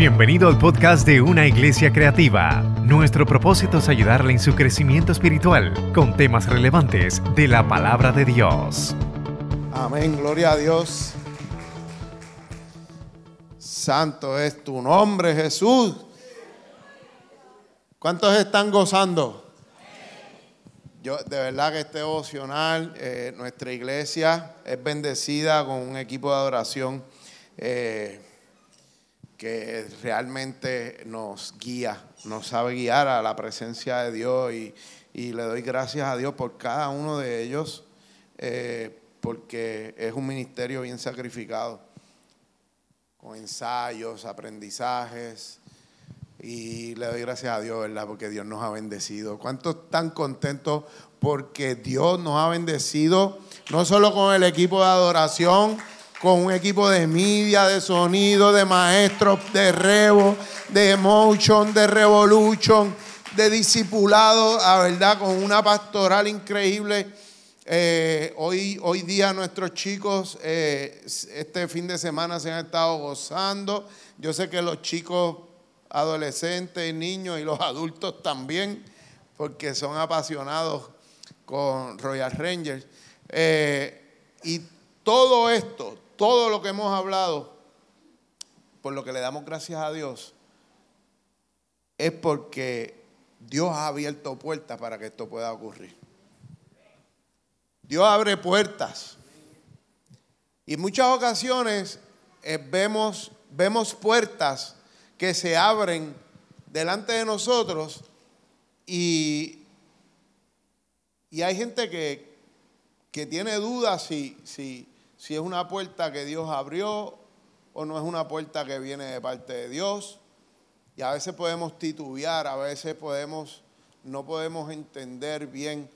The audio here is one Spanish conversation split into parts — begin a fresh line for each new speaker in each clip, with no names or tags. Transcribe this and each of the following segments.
Bienvenido al podcast de Una Iglesia Creativa. Nuestro propósito es ayudarle en su crecimiento espiritual con temas relevantes de la palabra de Dios.
Amén, gloria a Dios. Santo es tu nombre, Jesús. ¿Cuántos están gozando? Yo, de verdad que este devocional, eh, nuestra iglesia es bendecida con un equipo de adoración eh, que realmente nos guía, nos sabe guiar a la presencia de Dios y, le doy gracias a Dios por cada uno de ellos, eh, porque es un ministerio bien sacrificado, con ensayos, aprendizajes, y le doy gracias a Dios, ¿verdad? Porque Dios nos ha bendecido. ¿Cuántos están contentos porque Dios nos ha bendecido? No solo con el equipo de adoración, con un equipo de media, de sonido, de maestros, de revo, de emotion, de revolution, de discipulado, a verdad, con una pastoral increíble. Eh, hoy, hoy día nuestros chicos eh, este fin de semana se han estado gozando. Yo sé que los chicos adolescentes, niños y los adultos también, porque son apasionados con Royal Rangers. Eh, y todo esto, todo lo que hemos hablado, por lo que le damos gracias a Dios, es porque Dios ha abierto puertas para que esto pueda ocurrir. Dios abre puertas. Y en muchas ocasiones eh, vemos, vemos puertas que se abren delante de nosotros y, y hay gente que, que tiene dudas si, si, si es una puerta que Dios abrió o no es una puerta que viene de parte de Dios. Y a veces podemos titubear, a veces podemos, no podemos entender bien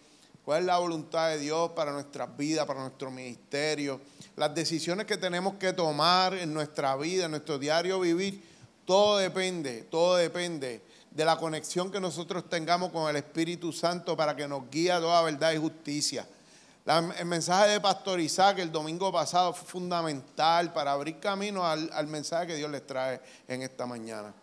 cuál es la voluntad de Dios para nuestras vidas, para nuestro ministerio, las decisiones que tenemos que tomar en nuestra vida, en nuestro diario vivir todo depende, todo depende de la conexión que nosotros tengamos con el Espíritu Santo para que nos guíe a toda verdad y justicia. El mensaje de Pastor Isaac el domingo pasado fue fundamental para abrir camino al, mensaje que Dios les trae en esta mañana.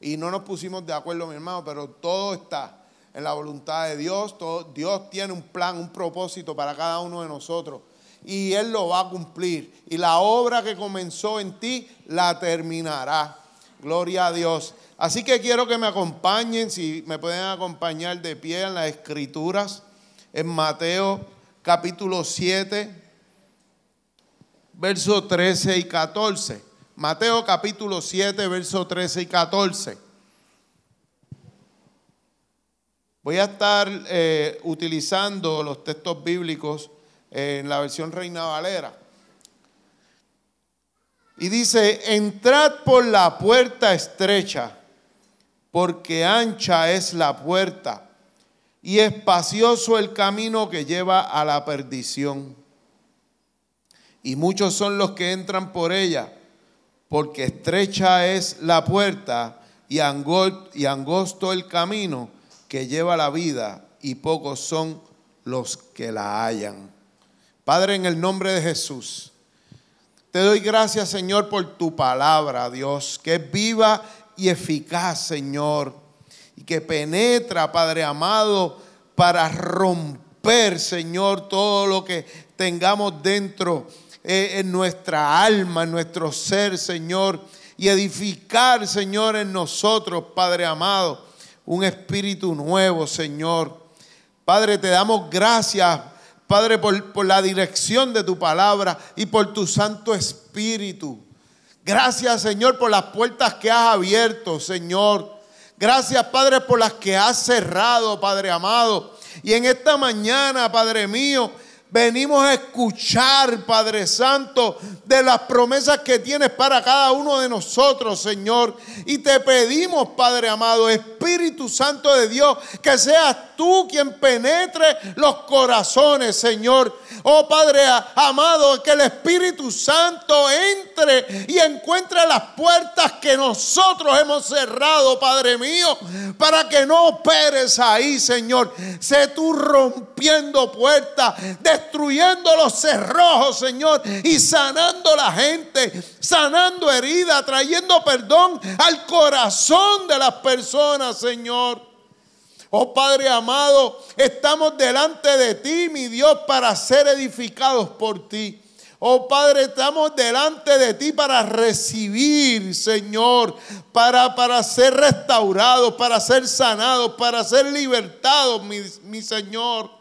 Y no nos pusimos de acuerdo, mi hermano, pero todo está en la voluntad de Dios. Todo, Dios tiene un plan, un propósito para cada uno de nosotros. Y Él lo va a cumplir. Y la obra que comenzó en ti la terminará. Gloria a Dios. Así que quiero que me acompañen, si me pueden acompañar de pie en las escrituras, en Mateo capítulo 7, versos 13 y 14. Mateo capítulo 7, versos 13 y 14. Voy a estar eh, utilizando los textos bíblicos en la versión Reina Valera. Y dice, entrad por la puerta estrecha, porque ancha es la puerta y espacioso el camino que lleva a la perdición. Y muchos son los que entran por ella, porque estrecha es la puerta y angosto el camino que lleva a la vida, y pocos son los que la hallan. Padre, en el nombre de Jesús. Te doy gracias, Señor, por tu palabra, Dios, que es viva y eficaz, Señor, y que penetra, Padre amado, para romper, Señor, todo lo que tengamos dentro eh, en nuestra alma, en nuestro ser, Señor, y edificar, Señor, en nosotros, Padre amado, un espíritu nuevo, Señor. Padre, te damos gracias Padre, por, la dirección de tu palabra y por tu Santo Espíritu. Gracias, Señor, por las puertas que has abierto, Señor. Gracias, Padre, por las que has cerrado, Padre amado. Y en esta mañana, Padre mío, venimos a escuchar, Padre Santo, de las promesas que tienes para cada uno de nosotros, Señor. Y te pedimos, Padre amado, Espíritu Santo de Dios, que seas tú quien penetre los corazones, Señor. Oh Padre amado, que el Espíritu Santo entre y encuentre las puertas que nosotros hemos cerrado, Padre mío, para que no operes ahí, Señor. Sé tú rompiendo puertas, destruyendo los cerrojos, Señor, y sanando la gente, sanando heridas, trayendo perdón al corazón de las personas, Señor. Oh Padre amado, estamos delante de ti, mi Dios, para ser edificados por ti. Oh Padre, estamos delante de ti para recibir, Señor, para, para ser restaurados, para ser sanados, para ser libertados, mi, mi Señor.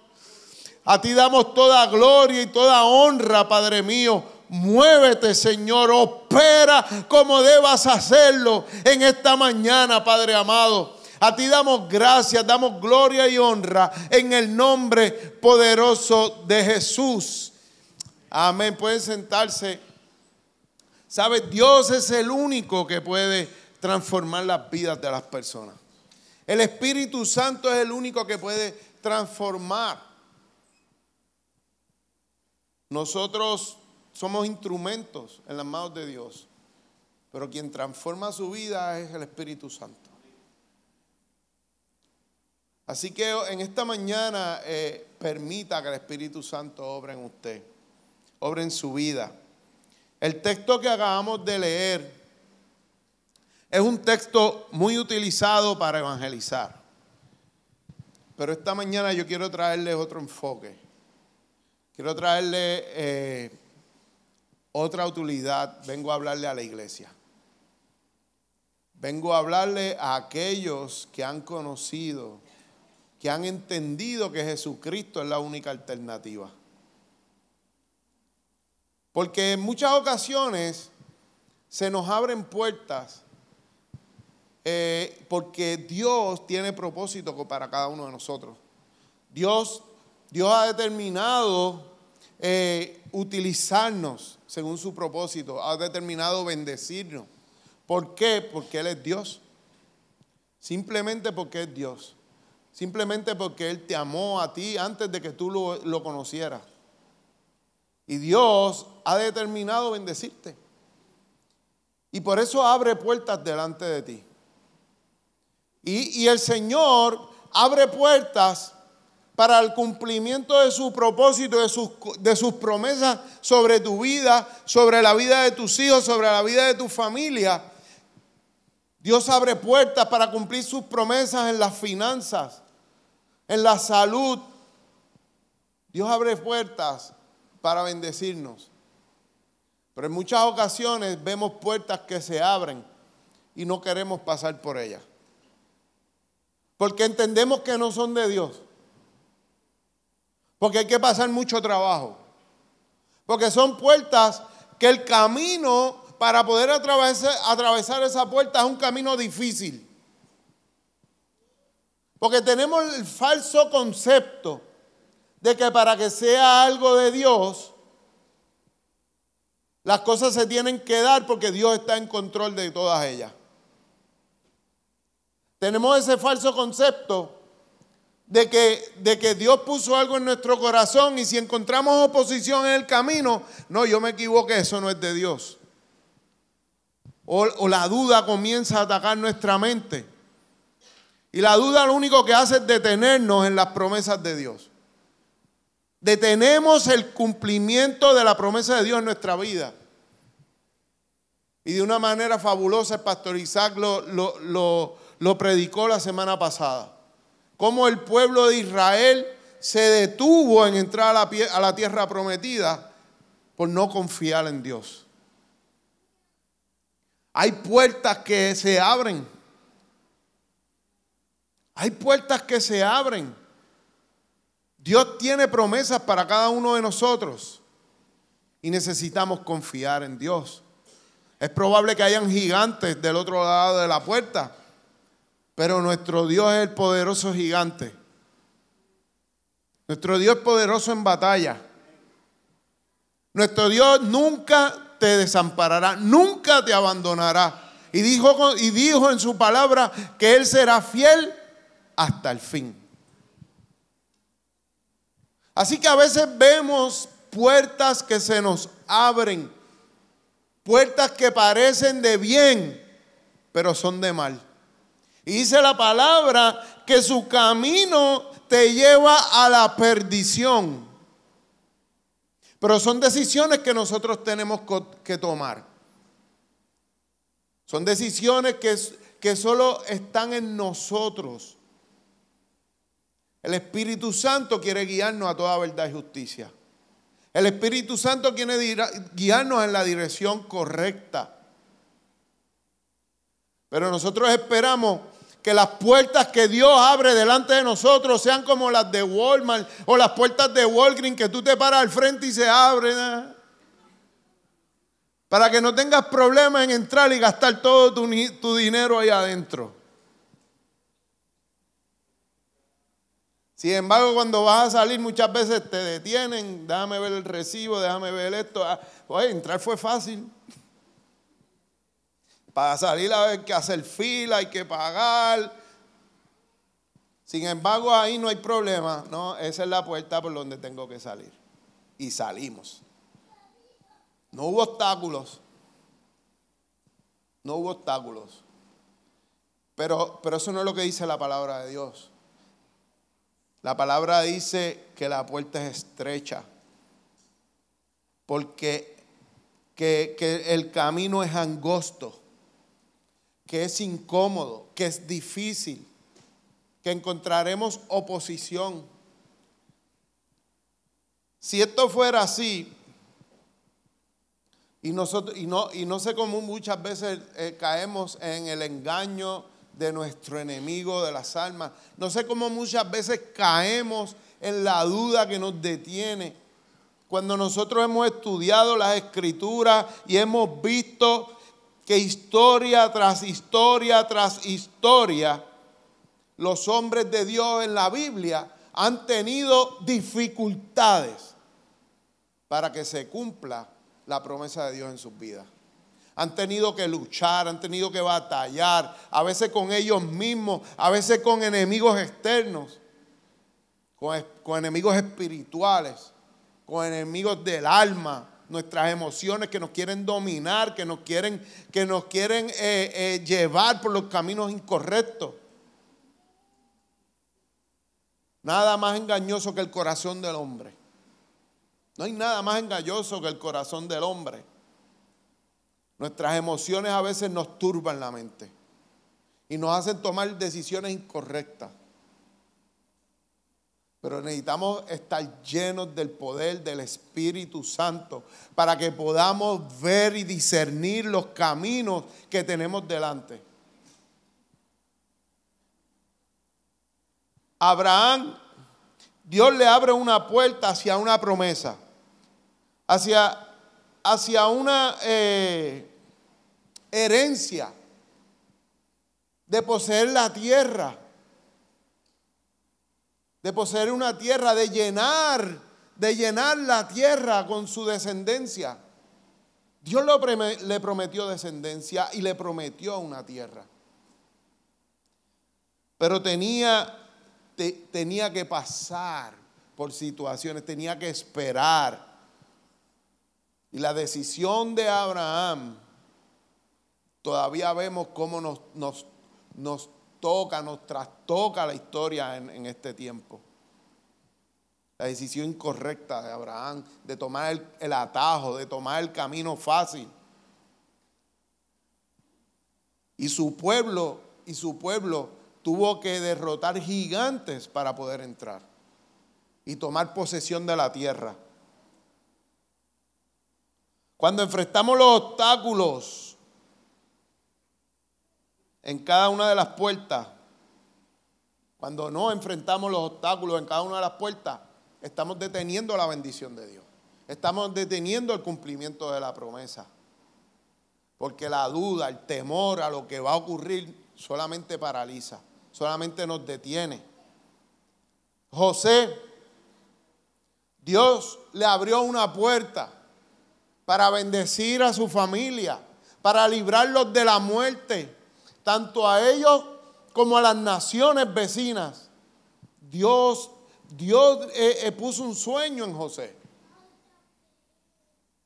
A ti damos toda gloria y toda honra, Padre mío. Muévete, Señor, opera como debas hacerlo en esta mañana, Padre amado. A ti damos gracias, damos gloria y honra en el nombre poderoso de Jesús. Amén. Pueden sentarse. ¿Sabe? Dios es el único que puede transformar las vidas de las personas. El Espíritu Santo es el único que puede transformar. Nosotros somos instrumentos en las manos de Dios, pero quien transforma su vida es el Espíritu Santo. Así que en esta mañana eh, permita que el Espíritu Santo obre en usted, obre en su vida. El texto que acabamos de leer es un texto muy utilizado para evangelizar. Pero esta mañana yo quiero traerles otro enfoque. Quiero traerle eh, otra utilidad. Vengo a hablarle a la iglesia. Vengo a hablarle a aquellos que han conocido que han entendido que Jesucristo es la única alternativa. Porque en muchas ocasiones se nos abren puertas eh, porque Dios tiene propósito para cada uno de nosotros. Dios, Dios ha determinado eh, utilizarnos según su propósito, ha determinado bendecirnos. ¿Por qué? Porque Él es Dios. Simplemente porque es Dios. Simplemente porque Él te amó a ti antes de que tú lo, conocieras. Y Dios ha determinado bendecirte. Y por eso abre puertas delante de ti. Y, el Señor abre puertas para el cumplimiento de su propósito, de sus, promesas sobre tu vida, sobre la vida de tus hijos, sobre la vida de tu familia. Dios abre puertas para cumplir sus promesas en las finanzas en la salud. Dios abre puertas para bendecirnos. Pero en muchas ocasiones vemos puertas que se abren y no queremos pasar por ellas. Porque entendemos que no son de Dios. Porque hay que pasar mucho trabajo. Porque son puertas que el camino para poder atravesar, atravesar esa puerta es un camino difícil. Porque tenemos el falso concepto de que para que sea algo de Dios, las cosas se tienen que dar porque Dios está en control de todas ellas. Tenemos ese falso concepto de que, de que Dios puso algo en nuestro corazón y si encontramos oposición en el camino, no, yo me equivoqué, eso no es de Dios. O, la duda comienza a atacar nuestra mente. Y la duda lo único que hace es detenernos en las promesas de Dios. Detenemos el cumplimiento de la promesa de Dios en nuestra vida. Y de una manera fabulosa el pastor Isaac lo, lo predicó la semana pasada. Cómo el pueblo de Israel se detuvo en entrar a la, a la tierra prometida por no confiar en Dios. Hay puertas que se abren hay puertas que se abren. Dios tiene promesas para cada uno de nosotros y necesitamos confiar en Dios. Es probable que hayan gigantes del otro lado de la puerta, pero nuestro Dios es el poderoso gigante. Nuestro Dios es poderoso en batalla. Nuestro Dios nunca te desamparará, nunca te abandonará. Y dijo, y dijo en su palabra que Él será fiel hasta el fin. Así que a veces vemos puertas que se nos abren, puertas que parecen de bien, pero son de mal. Y dice la palabra que su camino te lleva a la perdición. Pero son decisiones que nosotros tenemos que tomar. Son decisiones que, que solo están en nosotros. El Espíritu Santo quiere guiarnos a toda verdad y justicia. El Espíritu Santo quiere guiarnos en la dirección correcta. Pero nosotros esperamos que las puertas que Dios abre delante de nosotros sean como las de Walmart o las puertas de Walgreens que tú te paras al frente y se abren. ¿eh? Para que no tengas problemas en entrar y gastar todo tu, tu dinero ahí adentro. Sin embargo, cuando vas a salir muchas veces te detienen, déjame ver el recibo, déjame ver esto. Ah, oye, entrar fue fácil. Para salir hay que hacer fila, hay que pagar. Sin embargo, ahí no hay problema, ¿no? Esa es la puerta por donde tengo que salir. Y salimos. No hubo obstáculos. No hubo obstáculos. Pero, pero eso no es lo que dice la palabra de Dios. La palabra dice que la puerta es estrecha. Porque que, que el camino es angosto que es incómodo, que es difícil, que encontraremos oposición. Si esto fuera así, y, nosotros, y, no, y no sé cómo muchas veces eh, caemos en el engaño de nuestro enemigo de las almas, no sé cómo muchas veces caemos en la duda que nos detiene. Cuando nosotros hemos estudiado las escrituras y hemos visto que historia tras historia tras historia, los hombres de Dios en la Biblia han tenido dificultades para que se cumpla la promesa de Dios en sus vidas. Han tenido que luchar, han tenido que batallar, a veces con ellos mismos, a veces con enemigos externos, con, con enemigos espirituales, con enemigos del alma, nuestras emociones que nos quieren dominar, que nos quieren, que nos quieren eh, eh, llevar por los caminos incorrectos. Nada más engañoso que el corazón del hombre. No hay nada más engañoso que el corazón del hombre. Nuestras emociones a veces nos turban la mente y nos hacen tomar decisiones incorrectas. Pero necesitamos estar llenos del poder del Espíritu Santo para que podamos ver y discernir los caminos que tenemos delante. Abraham, Dios le abre una puerta hacia una promesa, hacia, hacia una eh, herencia de poseer la tierra de poseer una tierra, de llenar, de llenar la tierra con su descendencia. Dios le prometió descendencia y le prometió una tierra. Pero tenía, tenía que pasar por situaciones, tenía que esperar. Y la decisión de Abraham, todavía vemos cómo nos, nos, nos toca, nos trastoca la historia en, este tiempo. La decisión incorrecta de Abraham de tomar el, el atajo, de tomar el camino fácil. Y su pueblo, y su pueblo tuvo que derrotar gigantes para poder entrar y tomar posesión de la tierra. Cuando enfrentamos los obstáculos en cada una de las puertas, cuando no enfrentamos los obstáculos en cada una de las puertas, estamos deteniendo la bendición de Dios. Estamos deteniendo el cumplimiento de la promesa. Porque la duda, el temor a lo que va a ocurrir solamente paraliza, solamente nos detiene. José, Dios le abrió una puerta para bendecir a su familia, para librarlos de la muerte, tanto a ellos como a las naciones vecinas. Dios, Dios eh, eh, puso un sueño en José.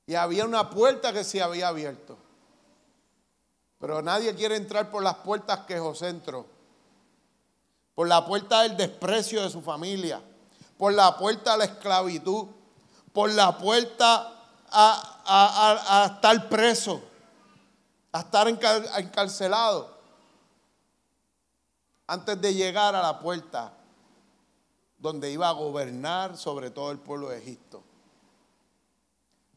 Y había una puerta que se había abierto. Pero nadie quiere entrar por las puertas que José entró. Por la puerta del desprecio de su familia. Por la puerta de la esclavitud. Por la puerta a, estar preso. A estar encarcelado. Antes de llegar a la puerta donde iba a gobernar sobre todo el pueblo de Egipto.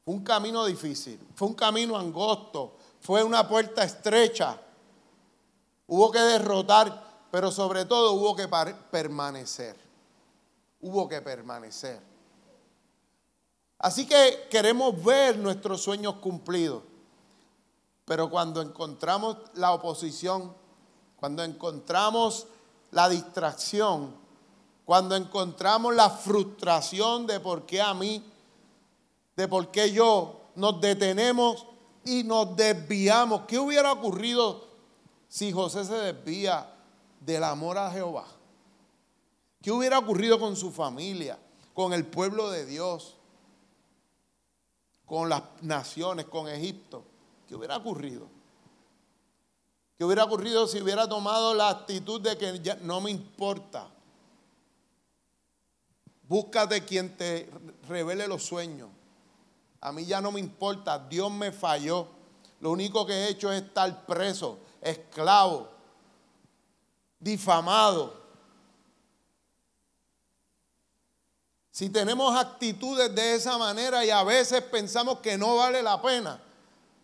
Fue un camino difícil, fue un camino angosto, fue una puerta estrecha. Hubo que derrotar, pero sobre todo hubo que permanecer. Hubo que permanecer. Así que queremos ver nuestros sueños cumplidos. Pero cuando encontramos la oposición, cuando encontramos la distracción, cuando encontramos la frustración de por qué a mí, de por qué yo, nos detenemos y nos desviamos. ¿Qué hubiera ocurrido si José se desvía del amor a Jehová? ¿Qué hubiera ocurrido con su familia, con el pueblo de Dios, con las naciones, con Egipto? ¿Qué hubiera ocurrido? ¿Qué hubiera ocurrido si hubiera tomado la actitud de que ya no me importa? Búscate quien te revele los sueños. A mí ya no me importa, Dios me falló. Lo único que he hecho es estar preso, esclavo, difamado. Si tenemos actitudes de esa manera y a veces pensamos que no vale la pena,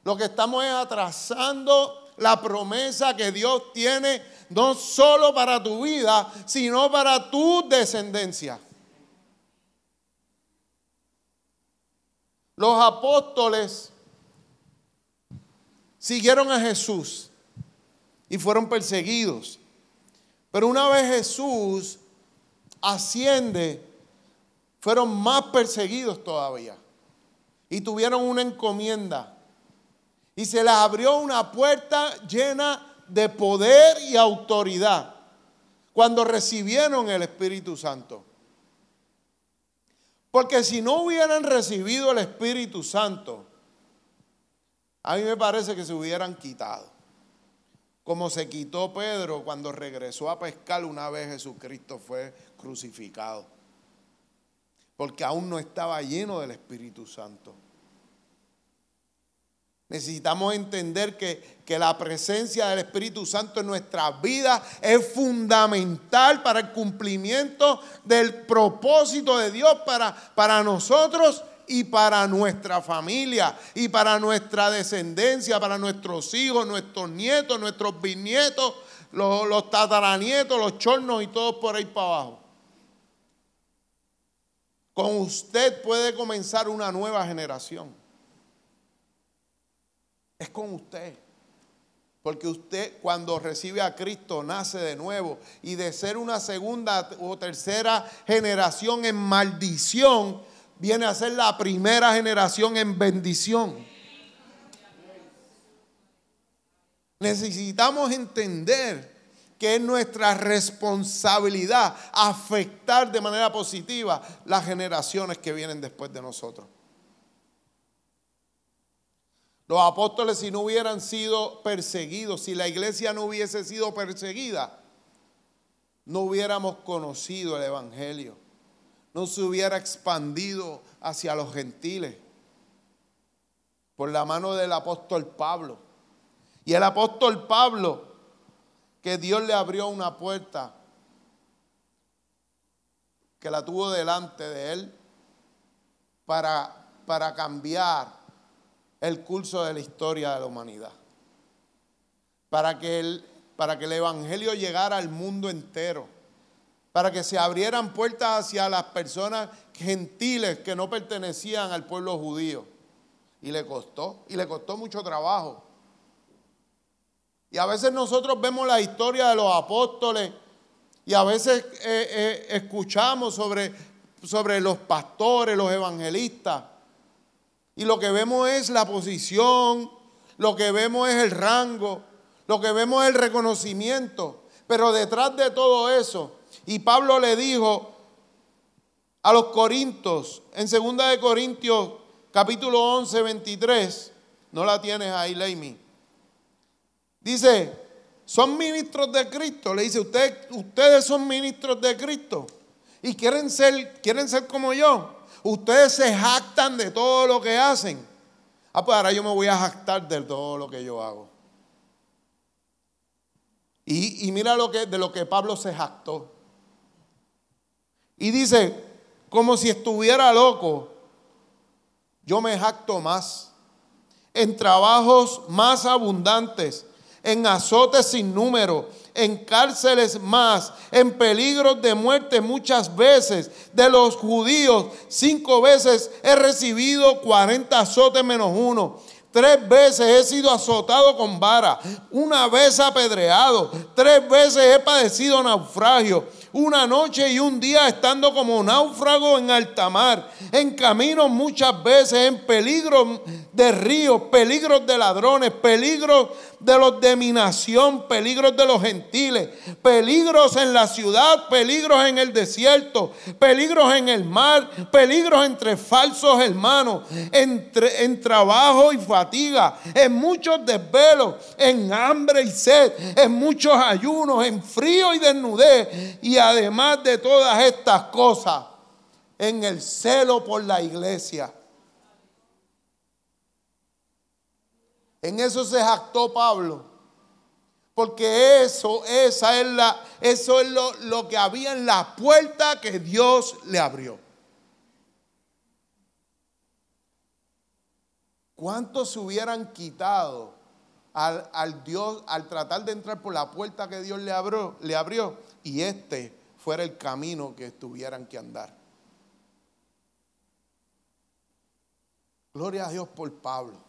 lo que estamos es atrasando la promesa que Dios tiene no solo para tu vida, sino para tu descendencia. Los apóstoles siguieron a Jesús y fueron perseguidos. Pero una vez Jesús asciende, fueron más perseguidos todavía. Y tuvieron una encomienda. Y se les abrió una puerta llena de poder y autoridad cuando recibieron el Espíritu Santo. Porque si no hubieran recibido el Espíritu Santo, a mí me parece que se hubieran quitado. Como se quitó Pedro cuando regresó a pescar una vez Jesucristo fue crucificado. Porque aún no estaba lleno del Espíritu Santo. Necesitamos entender que, la presencia del Espíritu Santo en nuestra vida es fundamental para el cumplimiento del propósito de Dios para, para nosotros y para nuestra familia y para nuestra descendencia, para nuestros hijos, nuestros nietos, nuestros bisnietos, los, los tataranietos, los chornos y todos por ahí para abajo. Con usted puede comenzar una nueva generación es con usted. Porque usted cuando recibe a Cristo nace de nuevo y de ser una segunda o tercera generación en maldición, viene a ser la primera generación en bendición. Necesitamos entender que es nuestra responsabilidad afectar de manera positiva las generaciones que vienen después de nosotros. Los apóstoles si no hubieran sido perseguidos, si la iglesia no hubiese sido perseguida, no hubiéramos conocido el Evangelio, no se hubiera expandido hacia los gentiles por la mano del apóstol Pablo. Y el apóstol Pablo, que Dios le abrió una puerta, que la tuvo delante de él, para, para cambiar el curso de la historia de la humanidad. Para que el, para que el Evangelio llegara al mundo entero. Para que se abrieran puertas hacia las personas gentiles que no pertenecían al pueblo judío. Y le costó, y le costó mucho trabajo. Y a veces nosotros vemos la historia de los apóstoles y a veces eh, eh, escuchamos sobre, sobre los pastores, los evangelistas. Y lo que vemos es la posición, lo que vemos es el rango, lo que vemos es el reconocimiento. Pero detrás de todo eso, y Pablo le dijo a los corintios, en 2 de Corintios capítulo 11, 23. No la tienes ahí, Leimi. Dice, son ministros de Cristo. Le dice, ustedes, ustedes son ministros de Cristo. Y quieren ser, quieren ser como yo. Ustedes se jactan de todo lo que hacen. Ah, pues ahora yo me voy a jactar de todo lo que yo hago. Y, y mira lo que, de lo que Pablo se jactó. Y dice, como si estuviera loco, yo me jacto más. En trabajos más abundantes, en azotes sin número, en cárceles más, en peligros de muerte muchas veces. De los judíos, cinco veces he recibido 40 azotes menos uno. Tres veces he sido azotado con vara, una vez apedreado, tres veces he padecido naufragio una noche y un día estando como náufrago en alta mar, en camino muchas veces, en peligro de ríos, peligros de ladrones, peligros de los de mi nación, peligros de los gentiles, peligros en la ciudad, peligros en el desierto, peligros en el mar, peligros entre falsos hermanos, entre, en trabajo y fatiga, en muchos desvelos, en hambre y sed, en muchos ayunos, en frío y desnudez, y además de todas estas cosas, en el celo por la iglesia. En eso se jactó Pablo. Porque eso, es la, eso es lo, lo que había en la puerta que Dios le abrió. ¿Cuántos se hubieran quitado al, al, Dios, al tratar de entrar por la puerta que Dios le abrió, le abrió y este fuera el camino que tuvieran que andar? Gloria a Dios por Pablo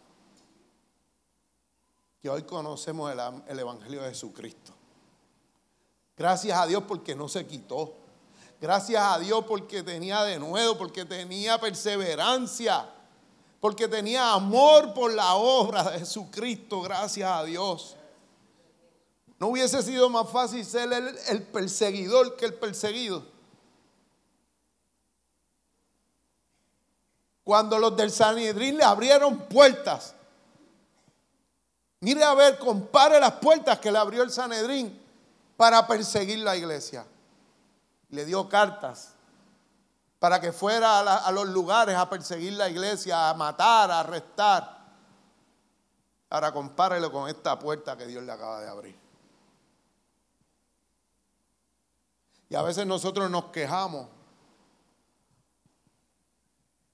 que hoy conocemos el, Evangelio de Jesucristo. Gracias a Dios porque no se quitó. Gracias a Dios porque tenía de nuevo, porque tenía perseverancia, porque tenía amor por la obra de Jesucristo. Gracias a Dios. No hubiese sido más fácil ser el, el perseguidor que el perseguido. Cuando los del Sanedrín le abrieron puertas Mire a ver, compare las puertas que le abrió el Sanedrín para perseguir la iglesia. Le dio cartas para que fuera a, los lugares a perseguir la iglesia, a matar, a arrestar. Ahora compárelo con esta puerta que Dios le acaba de abrir. Y a veces nosotros nos quejamos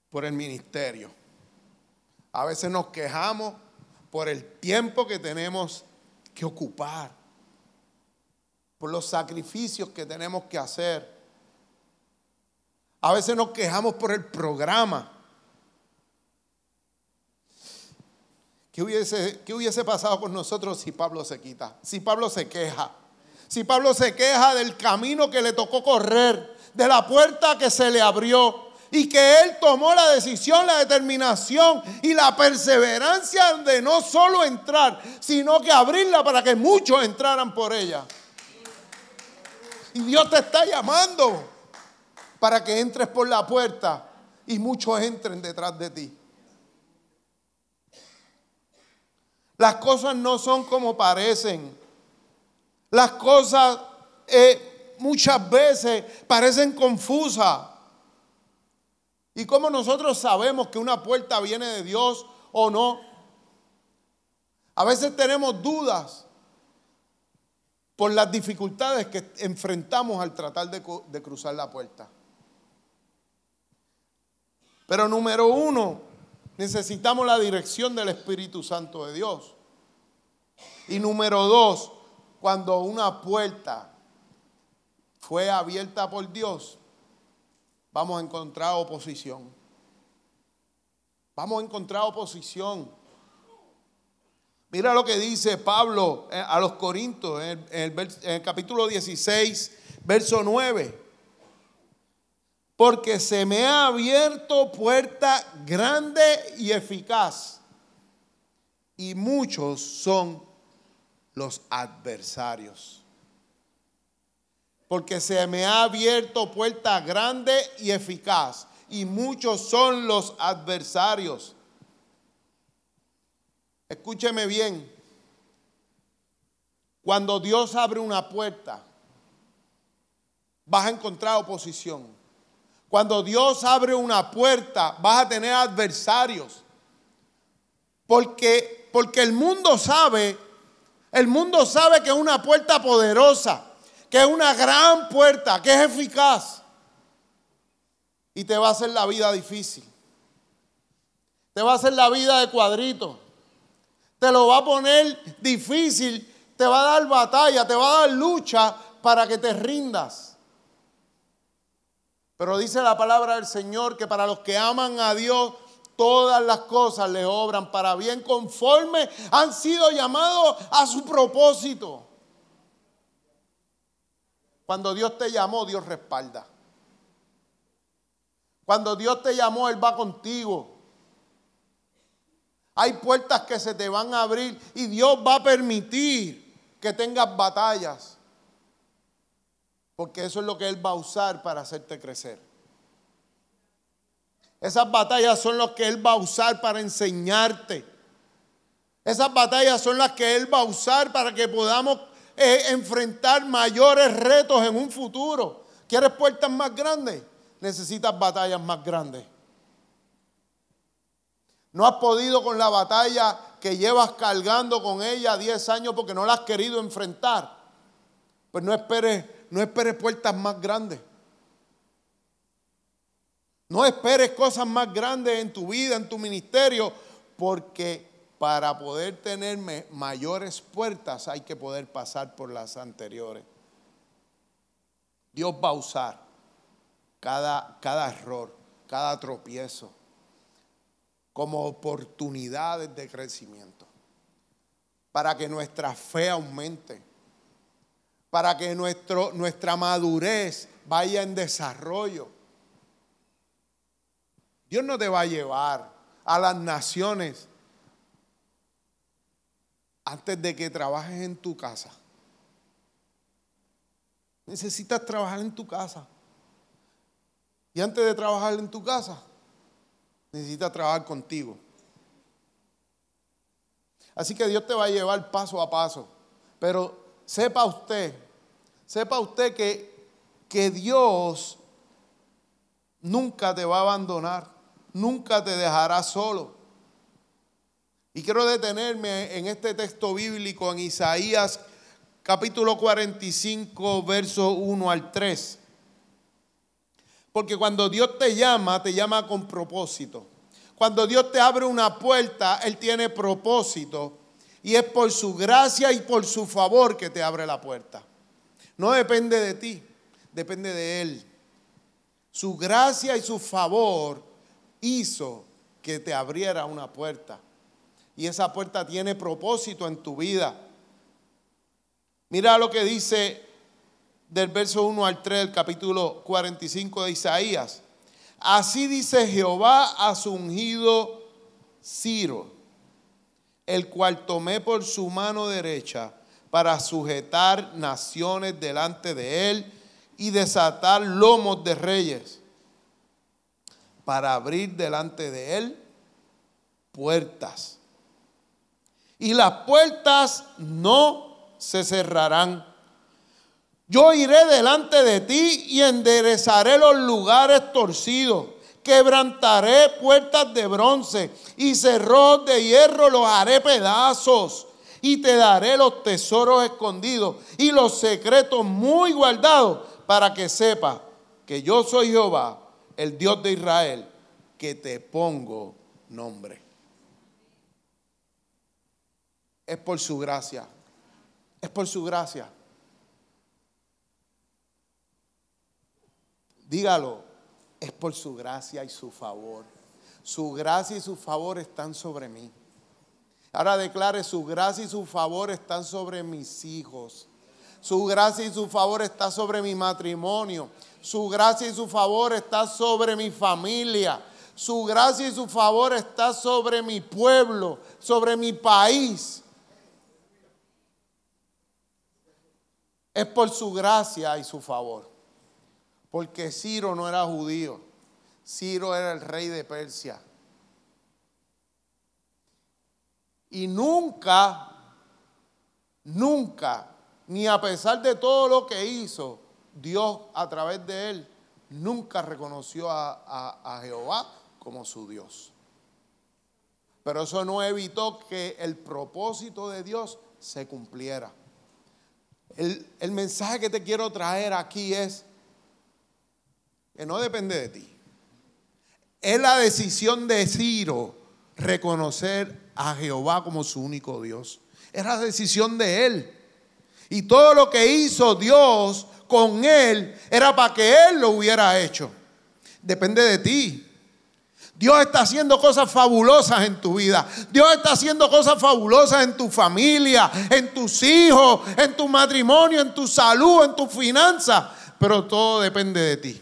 por el ministerio. A veces nos quejamos por el tiempo que tenemos que ocupar, por los sacrificios que tenemos que hacer. A veces nos quejamos por el programa. ¿Qué hubiese, ¿Qué hubiese pasado con nosotros si Pablo se quita? Si Pablo se queja. Si Pablo se queja del camino que le tocó correr, de la puerta que se le abrió, y que él tomó la decisión, la determinación y la perseverancia de no solo entrar, sino que abrirla para que muchos entraran por ella. Y Dios te está llamando para que entres por la puerta y muchos entren detrás de ti. Las cosas no son como parecen. Las cosas eh, muchas veces parecen confusas. ¿Y cómo nosotros sabemos que una puerta viene de Dios o no? A veces tenemos dudas por las dificultades que enfrentamos al tratar de, cruzar la puerta. Pero número uno, necesitamos la dirección del Espíritu Santo de Dios. Y número dos, cuando una puerta fue abierta por Dios, vamos a encontrar oposición. Vamos a encontrar oposición. Mira lo que dice Pablo eh, a los Corintios en el, capítulo 16, verso 9. Porque se me ha abierto puerta grande y eficaz. Y muchos son los adversarios porque se me ha abierto puerta grande y eficaz. y muchos son los adversarios. Escúcheme bien. Cuando Dios abre una puerta, vas a encontrar oposición. Cuando Dios abre una puerta, vas a tener adversarios. Porque, porque el mundo sabe, el mundo sabe que es una puerta poderosa, que es una gran puerta, que es eficaz. Y te va a hacer la vida difícil. Te va a hacer la vida de cuadrito. Te lo va a poner difícil, te va a dar batalla, te va a dar lucha para que te rindas. Pero dice la palabra del Señor que para los que aman a Dios, todas las cosas le obran para bien conforme han sido llamados a su propósito. Cuando Dios te llamó, Dios respalda. Cuando Dios te llamó, Él va contigo. Hay puertas que se te van a abrir y Dios va a permitir que tengas batallas. Porque eso es lo que Él va a usar para hacerte crecer. Esas batallas son las que Él va a usar para enseñarte. Esas batallas son las que Él va a usar para que podamos eh, enfrentar mayores retos en un futuro. ¿Quieres puertas más grandes? Necesitas batallas más grandes. No has podido con la batalla que llevas cargando con ella 10 años porque no la has querido enfrentar. Pues no esperes, no esperes puertas más grandes. No esperes cosas más grandes en tu vida, en tu ministerio, porque para poder tener mayores puertas hay que poder pasar por las anteriores. Dios va a usar cada, cada error, cada tropiezo como oportunidades de crecimiento, para que nuestra fe aumente, para que nuestro, nuestra madurez vaya en desarrollo. Dios no te va a llevar a las naciones antes de que trabajes en tu casa. Necesitas trabajar en tu casa. Y antes de trabajar en tu casa, necesita trabajar contigo. Así que Dios te va a llevar paso a paso. Pero sepa usted, sepa usted que, que Dios nunca te va a abandonar, nunca te dejará solo. Y quiero detenerme en este texto bíblico en Isaías capítulo 45, verso 1 al 3. Porque cuando Dios te llama, te llama con propósito. Cuando Dios te abre una puerta, Él tiene propósito. Y es por su gracia y por su favor que te abre la puerta. No depende de ti, depende de Él. Su gracia y su favor hizo que te abriera una puerta. Y esa puerta tiene propósito en tu vida. Mira lo que dice del verso 1 al 3 del capítulo 45 de Isaías. Así dice Jehová a su ungido Ciro, el cual tomé por su mano derecha para sujetar naciones delante de él y desatar lomos de reyes, para abrir delante de él puertas. Y las puertas no se cerrarán yo iré delante de ti y enderezaré los lugares torcidos. Quebrantaré puertas de bronce y cerros de hierro los haré pedazos. Y te daré los tesoros escondidos y los secretos muy guardados para que sepa que yo soy Jehová, el Dios de Israel, que te pongo nombre. Es por su gracia. Es por su gracia. Dígalo, es por su gracia y su favor. Su gracia y su favor están sobre mí. Ahora declare, su gracia y su favor están sobre mis hijos. Su gracia y su favor está sobre mi matrimonio. Su gracia y su favor está sobre mi familia. Su gracia y su favor está sobre mi pueblo, sobre mi país. Es por su gracia y su favor porque Ciro no era judío. Ciro era el rey de Persia. Y nunca, nunca, ni a pesar de todo lo que hizo, Dios a través de él, nunca reconoció a, Jehová como su Dios. Pero eso no evitó que el propósito de Dios se cumpliera. El, mensaje que te quiero traer aquí es que no depende de ti. Es la decisión de Ciro reconocer a Jehová como su único Dios. Era la decisión de él. Y todo lo que hizo Dios con él era para que él lo hubiera hecho. Depende de ti. Dios está haciendo cosas fabulosas en tu vida. Dios está haciendo cosas fabulosas en tu familia, en tus hijos, en tu matrimonio, en tu salud, en tu finanza. Pero todo depende de ti.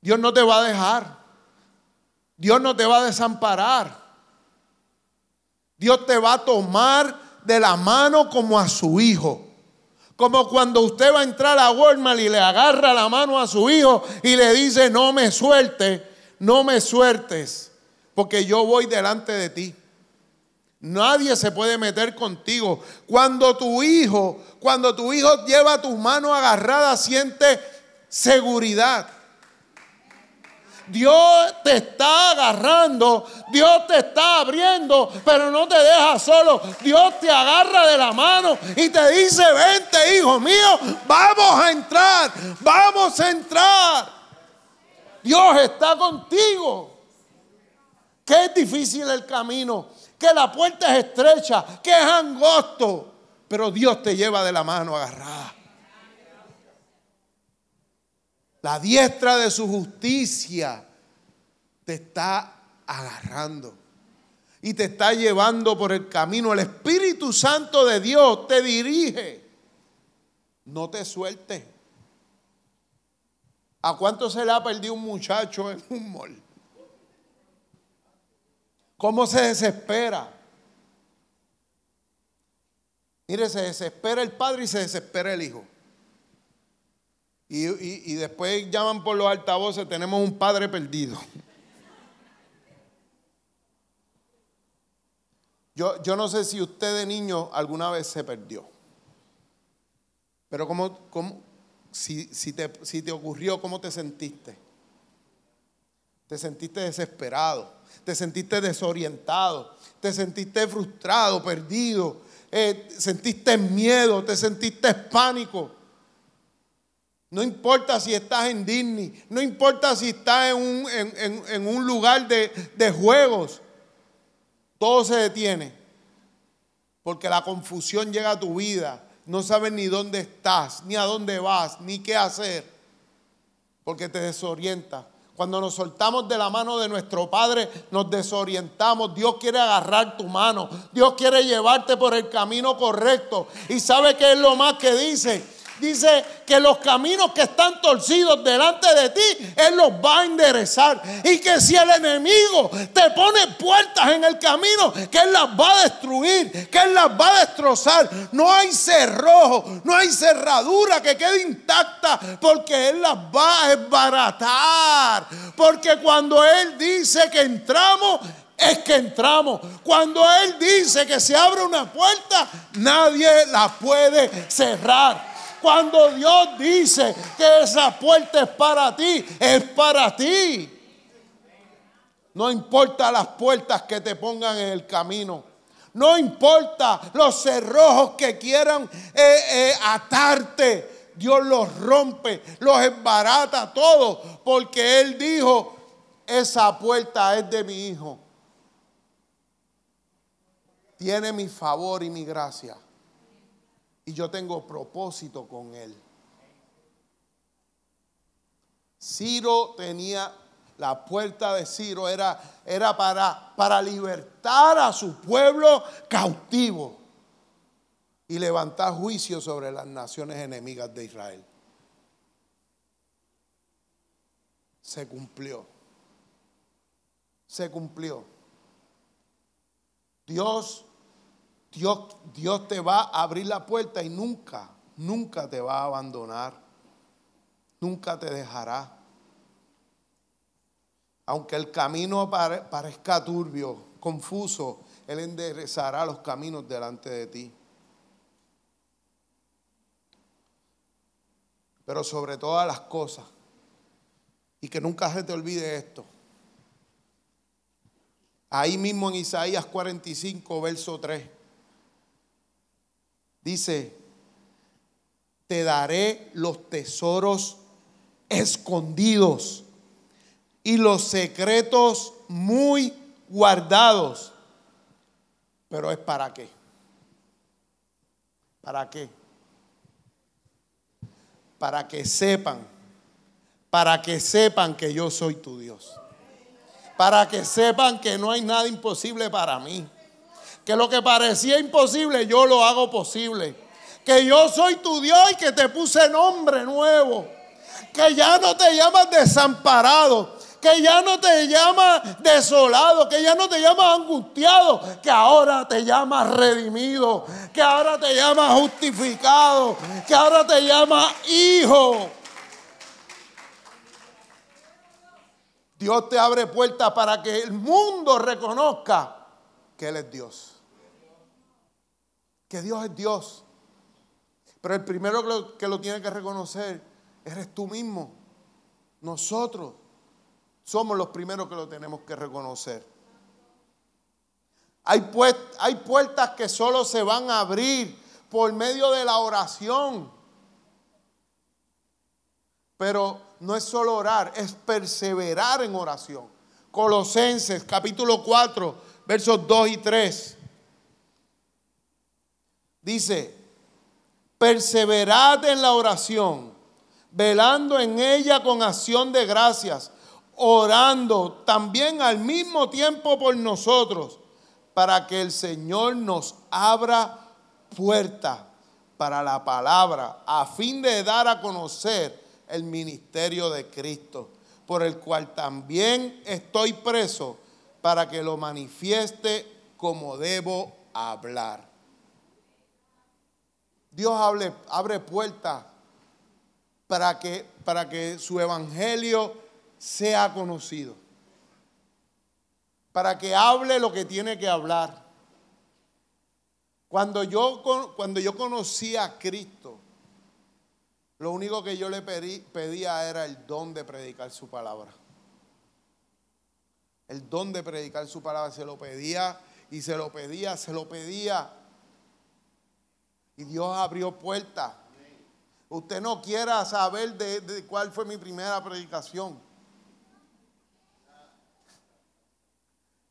Dios no te va a dejar. Dios no te va a desamparar. Dios te va a tomar de la mano como a su hijo. Como cuando usted va a entrar a Walmart y le agarra la mano a su hijo y le dice, no me suelte, no me sueltes, porque yo voy delante de ti. Nadie se puede meter contigo. Cuando tu hijo, cuando tu hijo lleva tu mano agarrada, siente seguridad. Dios te está agarrando, Dios te está abriendo, pero no te deja solo. Dios te agarra de la mano y te dice, vente hijo mío, vamos a entrar, vamos a entrar. Dios está contigo. Que es difícil el camino, que la puerta es estrecha, que es angosto, pero Dios te lleva de la mano agarrada. La diestra de su justicia te está agarrando y te está llevando por el camino. El Espíritu Santo de Dios te dirige. No te sueltes. ¿A cuánto se le ha perdido un muchacho en un mall? ¿Cómo se desespera? Mire, se desespera el padre y se desespera el hijo. Y, después llaman por los altavoces, tenemos un padre perdido. Yo, yo, no sé si usted de niño alguna vez se perdió. Pero como, si, si, te, si te ocurrió, ¿cómo te sentiste? Te sentiste desesperado, te sentiste desorientado, te sentiste frustrado, perdido, eh, sentiste miedo, te sentiste pánico. No importa si estás en Disney, no importa si estás en un, lugar de, de juegos, todo se detiene. Porque la confusión llega a tu vida. No sabes ni dónde estás, ni a dónde vas, ni qué hacer. Porque te desorienta. Cuando nos soltamos de la mano de nuestro Padre, nos desorientamos. Dios quiere agarrar tu mano. Dios quiere llevarte por el camino correcto. ¿Y sabe qué es lo más que dice? Dice que los caminos que están torcidos delante de ti, Él los va a enderezar. Y que si el enemigo te pone puertas en el camino, que Él las va a destruir, que Él las va a destrozar. No hay cerrojo, no hay cerradura que quede intacta, porque Él las va a esbaratar. Porque cuando Él dice que entramos, es que entramos. Cuando Él dice que se abre una puerta, nadie la puede cerrar. Cuando Dios dice que esa puerta es para ti, es para ti. No importa las puertas que te pongan en el camino. No importa los cerrojos que quieran eh, eh, atarte. Dios los rompe, los esbarata todo. Porque Él dijo, esa puerta es de mi hijo. Tiene mi favor y mi gracia y yo tengo propósito con él. Ciro tenía, la puerta de Ciro era, era para, para libertar a su pueblo cautivo y levantar juicio sobre las naciones enemigas de Israel. Se cumplió. Se cumplió. Dios Dios, Dios te va a abrir la puerta y nunca, nunca te va a abandonar. nunca te dejará. Aunque el camino parezca turbio, confuso, Él enderezará los caminos delante de ti. Pero sobre todas las cosas, y que nunca se te olvide esto, ahí mismo en Isaías 45, verso 3, dice, te daré los tesoros escondidos y los secretos muy guardados. Pero es para qué. ¿Para qué? Para que sepan, para que sepan que yo soy tu Dios. Para que sepan que no hay nada imposible para mí. Que lo que parecía imposible yo lo hago posible. Que yo soy tu Dios y que te puse nombre nuevo. Que ya no te llamas desamparado, que ya no te llama desolado, que ya no te llama angustiado, que ahora te llama redimido, que ahora te llama justificado, que ahora te llama hijo. Dios te abre puertas para que el mundo reconozca que Él es Dios. Que Dios es Dios. Pero el primero que lo, tiene que reconocer eres tú mismo. Nosotros. Somos los primeros que lo tenemos que reconocer. Hay, hay puertas que solo se van a abrir por medio de la oración. Pero no es solo orar, es perseverar en oración. Colosenses capítulo 4, versos 2 y 3. Dice, perseverad en la oración, velando en ella con acción de gracias orando también al mismo tiempo por nosotros, para que el Señor nos abra puerta para la palabra, a fin de dar a conocer el ministerio de Cristo, por el cual también estoy preso, para que lo manifieste como debo hablar. Dios abre, puertas para que, para que su evangelio sea conocido. Para que hable lo que tiene que hablar. Cuando yo, cuando yo conocí a Cristo, lo único que yo le pedía era el don de predicar su palabra. El don de predicar su palabra. Se lo pedía y se lo pedía, se lo pedía. Y Dios abrió puertas. Usted no quiera saber de cuál fue mi primera predicación.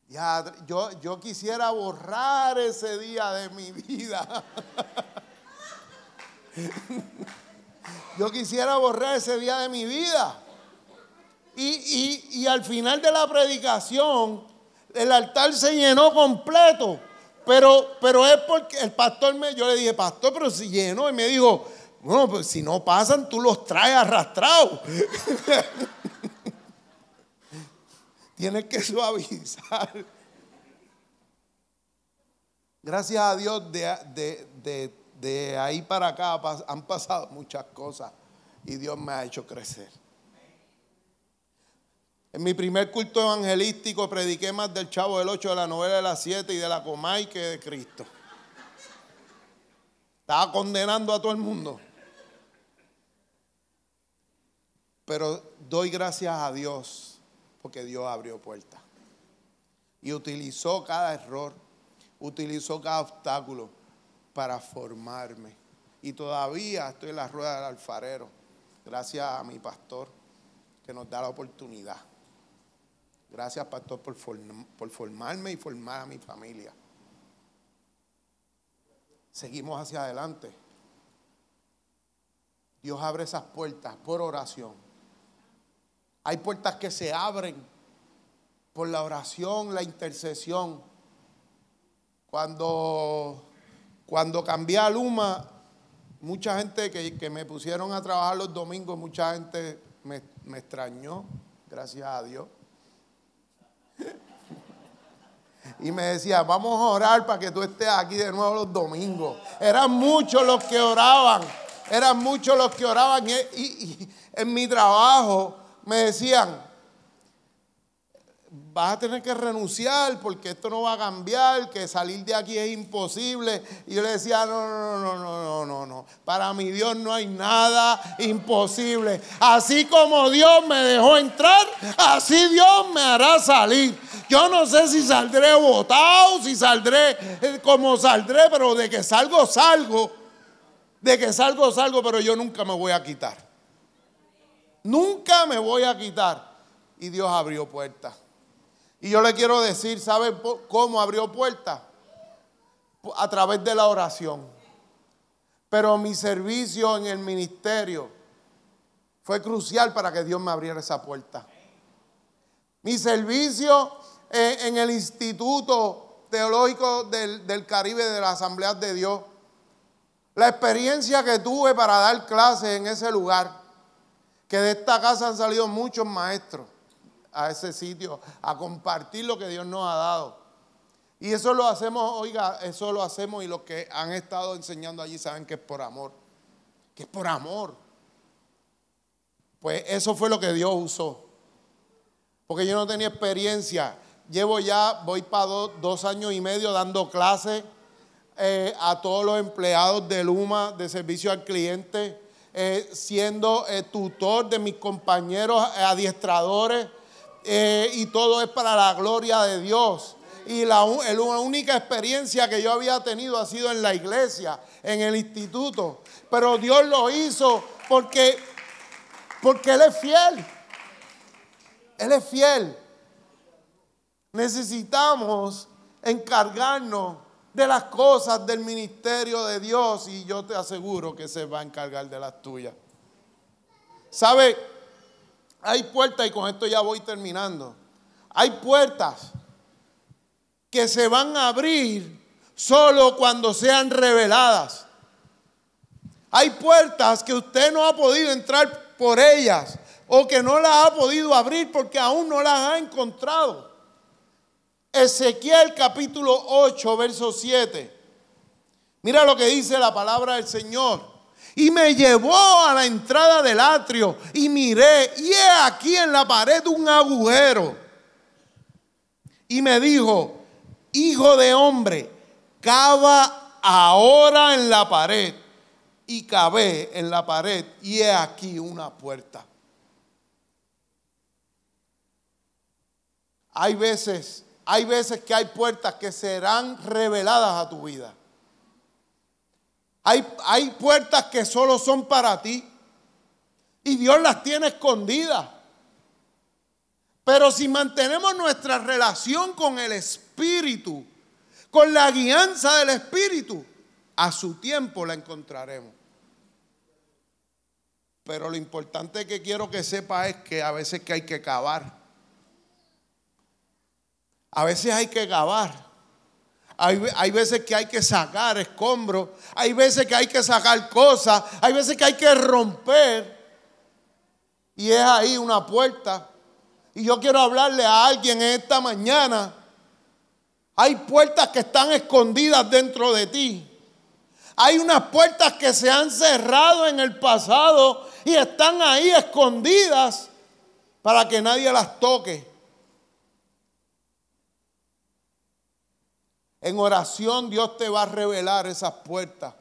Ya, yo, yo quisiera borrar ese día de mi vida. yo quisiera borrar ese día de mi vida. Y, al final de la predicación, el altar se llenó completo. Pero, pero es porque el pastor me, yo le dije, pastor, pero si llenó. Y me dijo, bueno, pues si no pasan, tú los traes arrastrados. Tienes que suavizar. Gracias a Dios de, ahí para acá han pasado muchas cosas y Dios me ha hecho crecer. En mi primer culto evangelístico prediqué más del Chavo del 8, de la novela de las 7 y de la Comay que de Cristo. Estaba condenando a todo el mundo. Pero doy gracias a Dios porque Dios abrió puertas. Y utilizó cada error, utilizó cada obstáculo para formarme. Y todavía estoy en la rueda del alfarero, gracias a mi pastor que nos da la oportunidad. Gracias, pastor, por, por formarme y formar a mi familia. Seguimos hacia adelante. Dios abre esas puertas por oración hay puertas que se abren por la oración, la intercesión. Cuando, cuando cambié a Luma, mucha gente que, me pusieron a trabajar los domingos, mucha gente me, me extrañó, gracias a Dios. Y me decía, vamos a orar para que tú estés aquí de nuevo los domingos. Eran muchos los que oraban, eran muchos los que oraban. Y, en mi trabajo me decían, vas a tener que renunciar porque esto no va a cambiar, que salir de aquí es imposible. Y yo le decía, no, no, no, no, no, no, no. Para mi Dios no hay nada imposible. Así como Dios me dejó entrar, así Dios me hará salir. Yo no sé si saldré votado, si saldré eh, como saldré, pero de que salgo, salgo. De que salgo, salgo, pero yo nunca me voy a quitar. Nunca me voy a quitar. Y Dios abrió puertas. Y yo le quiero decir, ¿sabe cómo abrió puertas? A través de la oración. Pero mi servicio en el ministerio fue crucial para que Dios me abriera esa puerta. Mi servicio en el Instituto Teológico del, del Caribe de la Asamblea de Dios. La experiencia que tuve para dar clases en ese lugar, que de esta casa han salido muchos maestros a ese sitio, a compartir lo que Dios nos ha dado. Y eso lo hacemos, oiga, eso lo hacemos y los que han estado enseñando allí saben que es por amor, que es por amor. Pues eso fue lo que Dios usó. Porque yo no tenía experiencia. Llevo ya, voy para dos, años y medio dando clases eh, a todos los empleados de Luma de servicio al cliente, eh, siendo eh, tutor de mis compañeros adiestradores eh, y todo es para la gloria de Dios. Y la, única experiencia que yo había tenido ha sido en la iglesia, en el instituto. Pero Dios lo hizo porque, porque Él es fiel. Él es fiel. Necesitamos encargarnos de las cosas del ministerio de Dios y yo te aseguro que se va a encargar de las tuyas. ¿Sabe? Hay puertas, y con esto ya voy terminando, hay puertas que se van a abrir solo cuando sean reveladas. Hay puertas que usted no ha podido entrar por ellas o que no las ha podido abrir porque aún no las ha encontrado. Ezequiel capítulo 8, verso 7. Mira lo que dice la palabra del Señor. Y me llevó a la entrada del atrio y miré, y he aquí en la pared un agujero. Y me dijo, hijo de hombre, cava ahora en la pared. Y cavé en la pared y he aquí una puerta. Hay veces, hay veces que hay puertas que serán reveladas a tu vida. Hay, puertas que solo son para ti. Y Dios las tiene escondidas. Pero si mantenemos nuestra relación con el Espíritu, con la guianza del Espíritu, a su tiempo la encontraremos. Pero lo importante que quiero que sepa es que a veces que hay que cavar. A veces hay que cavar. Hay, veces que hay que sacar escombros, hay veces que hay que sacar cosas, hay veces que hay que romper. Y es ahí una puerta. Y yo quiero hablarle a alguien esta mañana. Hay puertas que están escondidas dentro de ti. Hay unas puertas que se han cerrado en el pasado y están ahí escondidas para que nadie las toque. En oración Dios te va a revelar esas puertas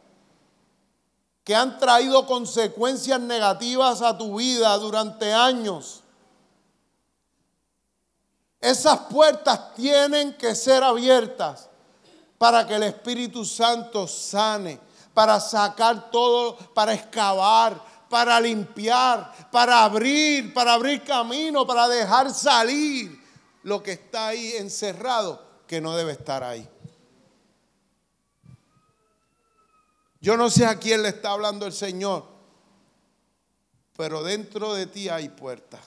que han traído consecuencias negativas a tu vida durante años. Esas puertas tienen que ser abiertas para que el Espíritu Santo sane, para sacar todo, para excavar, para limpiar, para abrir, para abrir camino, para dejar salir lo que está ahí encerrado que no debe estar ahí. Yo no sé a quién le está hablando el Señor, pero dentro de ti hay puertas.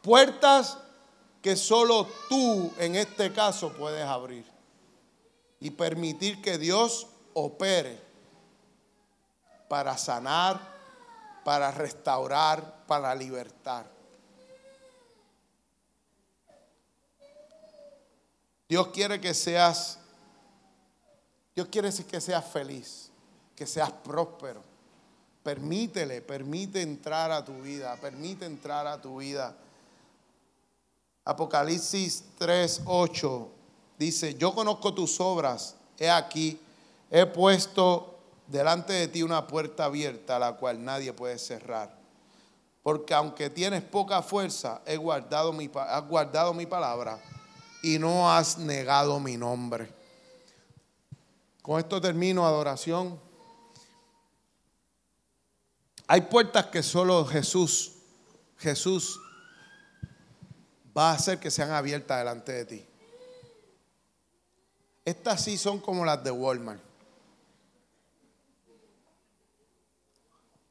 Puertas que solo tú en este caso puedes abrir y permitir que Dios opere para sanar, para restaurar, para libertar. Dios quiere que seas Dios quiere decir que seas feliz, que seas próspero, Permítele, permite entrar a tu vida, permite entrar a tu vida. Apocalipsis 3, 8 dice, yo conozco tus obras, he aquí, he puesto delante de ti una puerta abierta, la cual nadie puede cerrar. Porque aunque tienes poca fuerza, he has guardado mi palabra y no has negado mi nombre. Con esto termino adoración. Hay puertas que solo Jesús, Jesús va a hacer que sean abiertas delante de ti. Estas sí son como las de Walmart.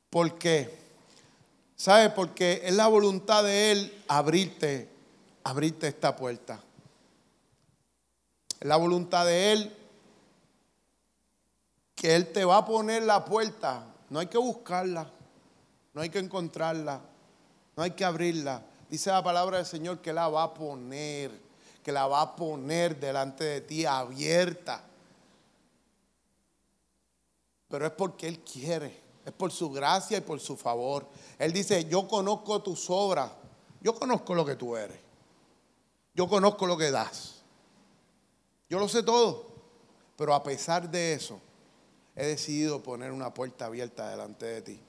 ¿Por qué? ¿Sabe? Porque es la voluntad de Él abrirte, abrirte esta puerta. Es la voluntad de Él que Él te va a poner la puerta. No hay que buscarla, no hay que encontrarla, no hay que abrirla. Dice la palabra del Señor que la va a poner, que la va a poner delante de ti abierta. Pero es porque Él quiere, es por su gracia y por su favor. Él dice, yo conozco tus obras, yo conozco lo que tú eres, yo conozco lo que das. Yo lo sé todo, pero a pesar de eso, he decidido poner una puerta abierta delante de ti.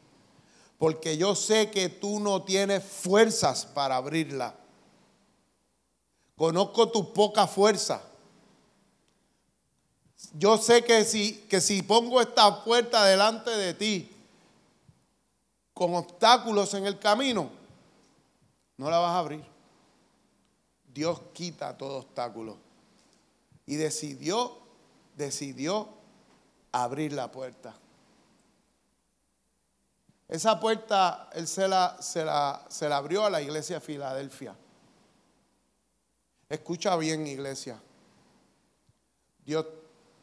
Porque yo sé que tú no tienes fuerzas para abrirla. Conozco tu poca fuerza. Yo sé que si, que si pongo esta puerta delante de ti con obstáculos en el camino, no la vas a abrir. Dios quita todo obstáculo y decidió, decidió abrir la puerta. Esa puerta él se la, se la, se la abrió a la iglesia de Filadelfia. Escucha bien, iglesia. Dios,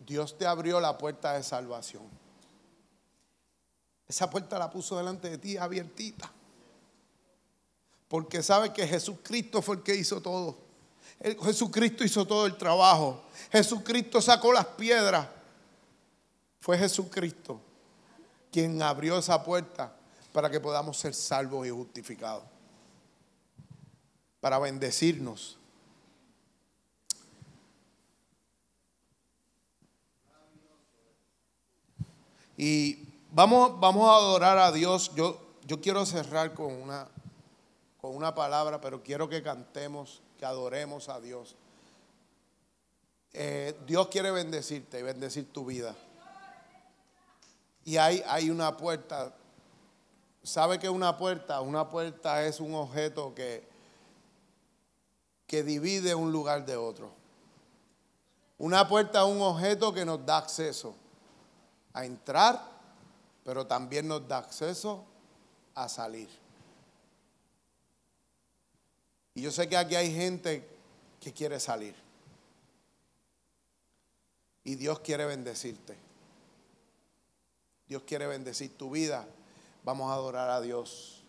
Dios te abrió la puerta de salvación. Esa puerta la puso delante de ti abiertita. Porque sabe que Jesucristo fue el que hizo todo. Jesucristo hizo todo el trabajo. Jesucristo sacó las piedras. Fue Jesucristo quien abrió esa puerta para que podamos ser salvos y justificados. Para bendecirnos. Y vamos, vamos a adorar a Dios. Yo, yo quiero cerrar con una, con una palabra, pero quiero que cantemos que adoremos a Dios. Eh, Dios quiere bendecirte y bendecir tu vida. Y hay, hay una puerta. ¿Sabe que una puerta? Una puerta es un objeto que, que divide un lugar de otro. Una puerta es un objeto que nos da acceso a entrar, pero también nos da acceso a salir. Y yo sé que aquí hay gente que quiere salir. Y Dios quiere bendecirte. Dios quiere bendecir tu vida. Vamos a adorar a Dios.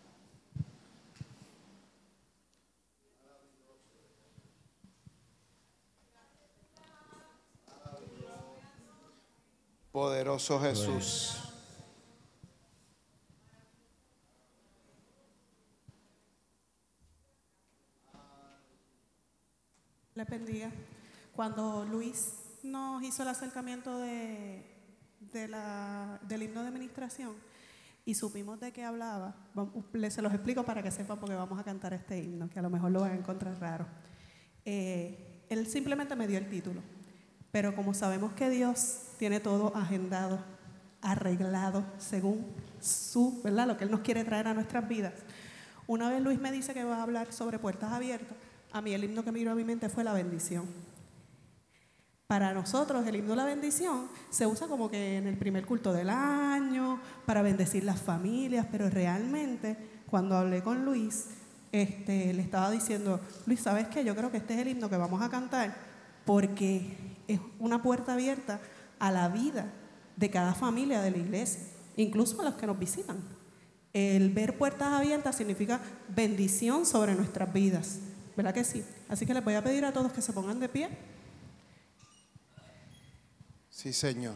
Poderoso Jesús.
Le bendiga. Cuando Luis nos hizo el acercamiento de, del himno de administración y supimos de qué hablaba, se los explico para que sepan porque vamos a cantar este himno, que a lo mejor lo van a encontrar raro. Eh, él simplemente me dio el título, pero como sabemos que Dios tiene todo agendado, arreglado según su, ¿verdad? Lo que Él nos quiere traer a nuestras vidas. Una vez Luis me dice que va a hablar sobre puertas abiertas a mí el himno que me a mi mente fue la bendición. Para nosotros el himno de la bendición se usa como que en el primer culto del año, para bendecir las familias, pero realmente cuando hablé con Luis, este, le estaba diciendo, Luis, ¿sabes qué? Yo creo que este es el himno que vamos a cantar porque es una puerta abierta a la vida de cada familia de la iglesia, incluso a los que nos visitan. El ver puertas abiertas significa bendición sobre nuestras vidas. ¿Verdad que sí? Así que les voy a pedir a todos que se pongan de pie.
Sí, Señor.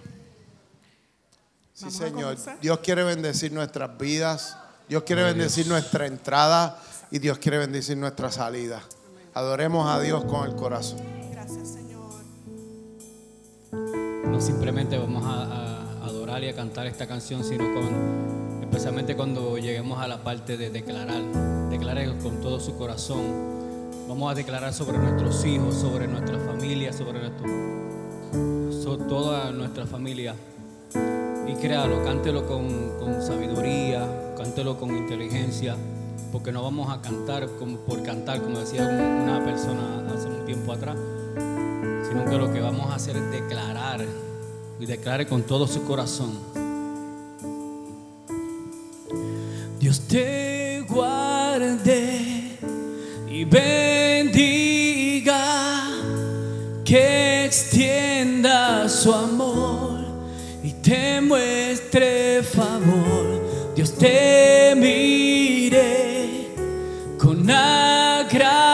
Sí, Señor. Dios quiere bendecir nuestras vidas. Dios quiere bendecir nuestra entrada y Dios quiere bendecir nuestra salida. Adoremos a Dios con el corazón.
Gracias, Señor.
No simplemente vamos a, a adorar y a cantar esta canción, sino con, especialmente cuando lleguemos a la parte de declarar, declarar con todo su corazón. Vamos a declarar sobre nuestros hijos, sobre nuestra familia, sobre nuestro, toda nuestra familia. Y créalo, cántelo con, con sabiduría, cántelo con inteligencia, porque no vamos a cantar como por cantar, como decía un- una persona hace un tiempo atrás, sino que lo que vamos a hacer es declarar y declare con todo su corazón. Dios te guarde y bendiga, que extienda su amor y te muestre favor. Dios te mire con agrado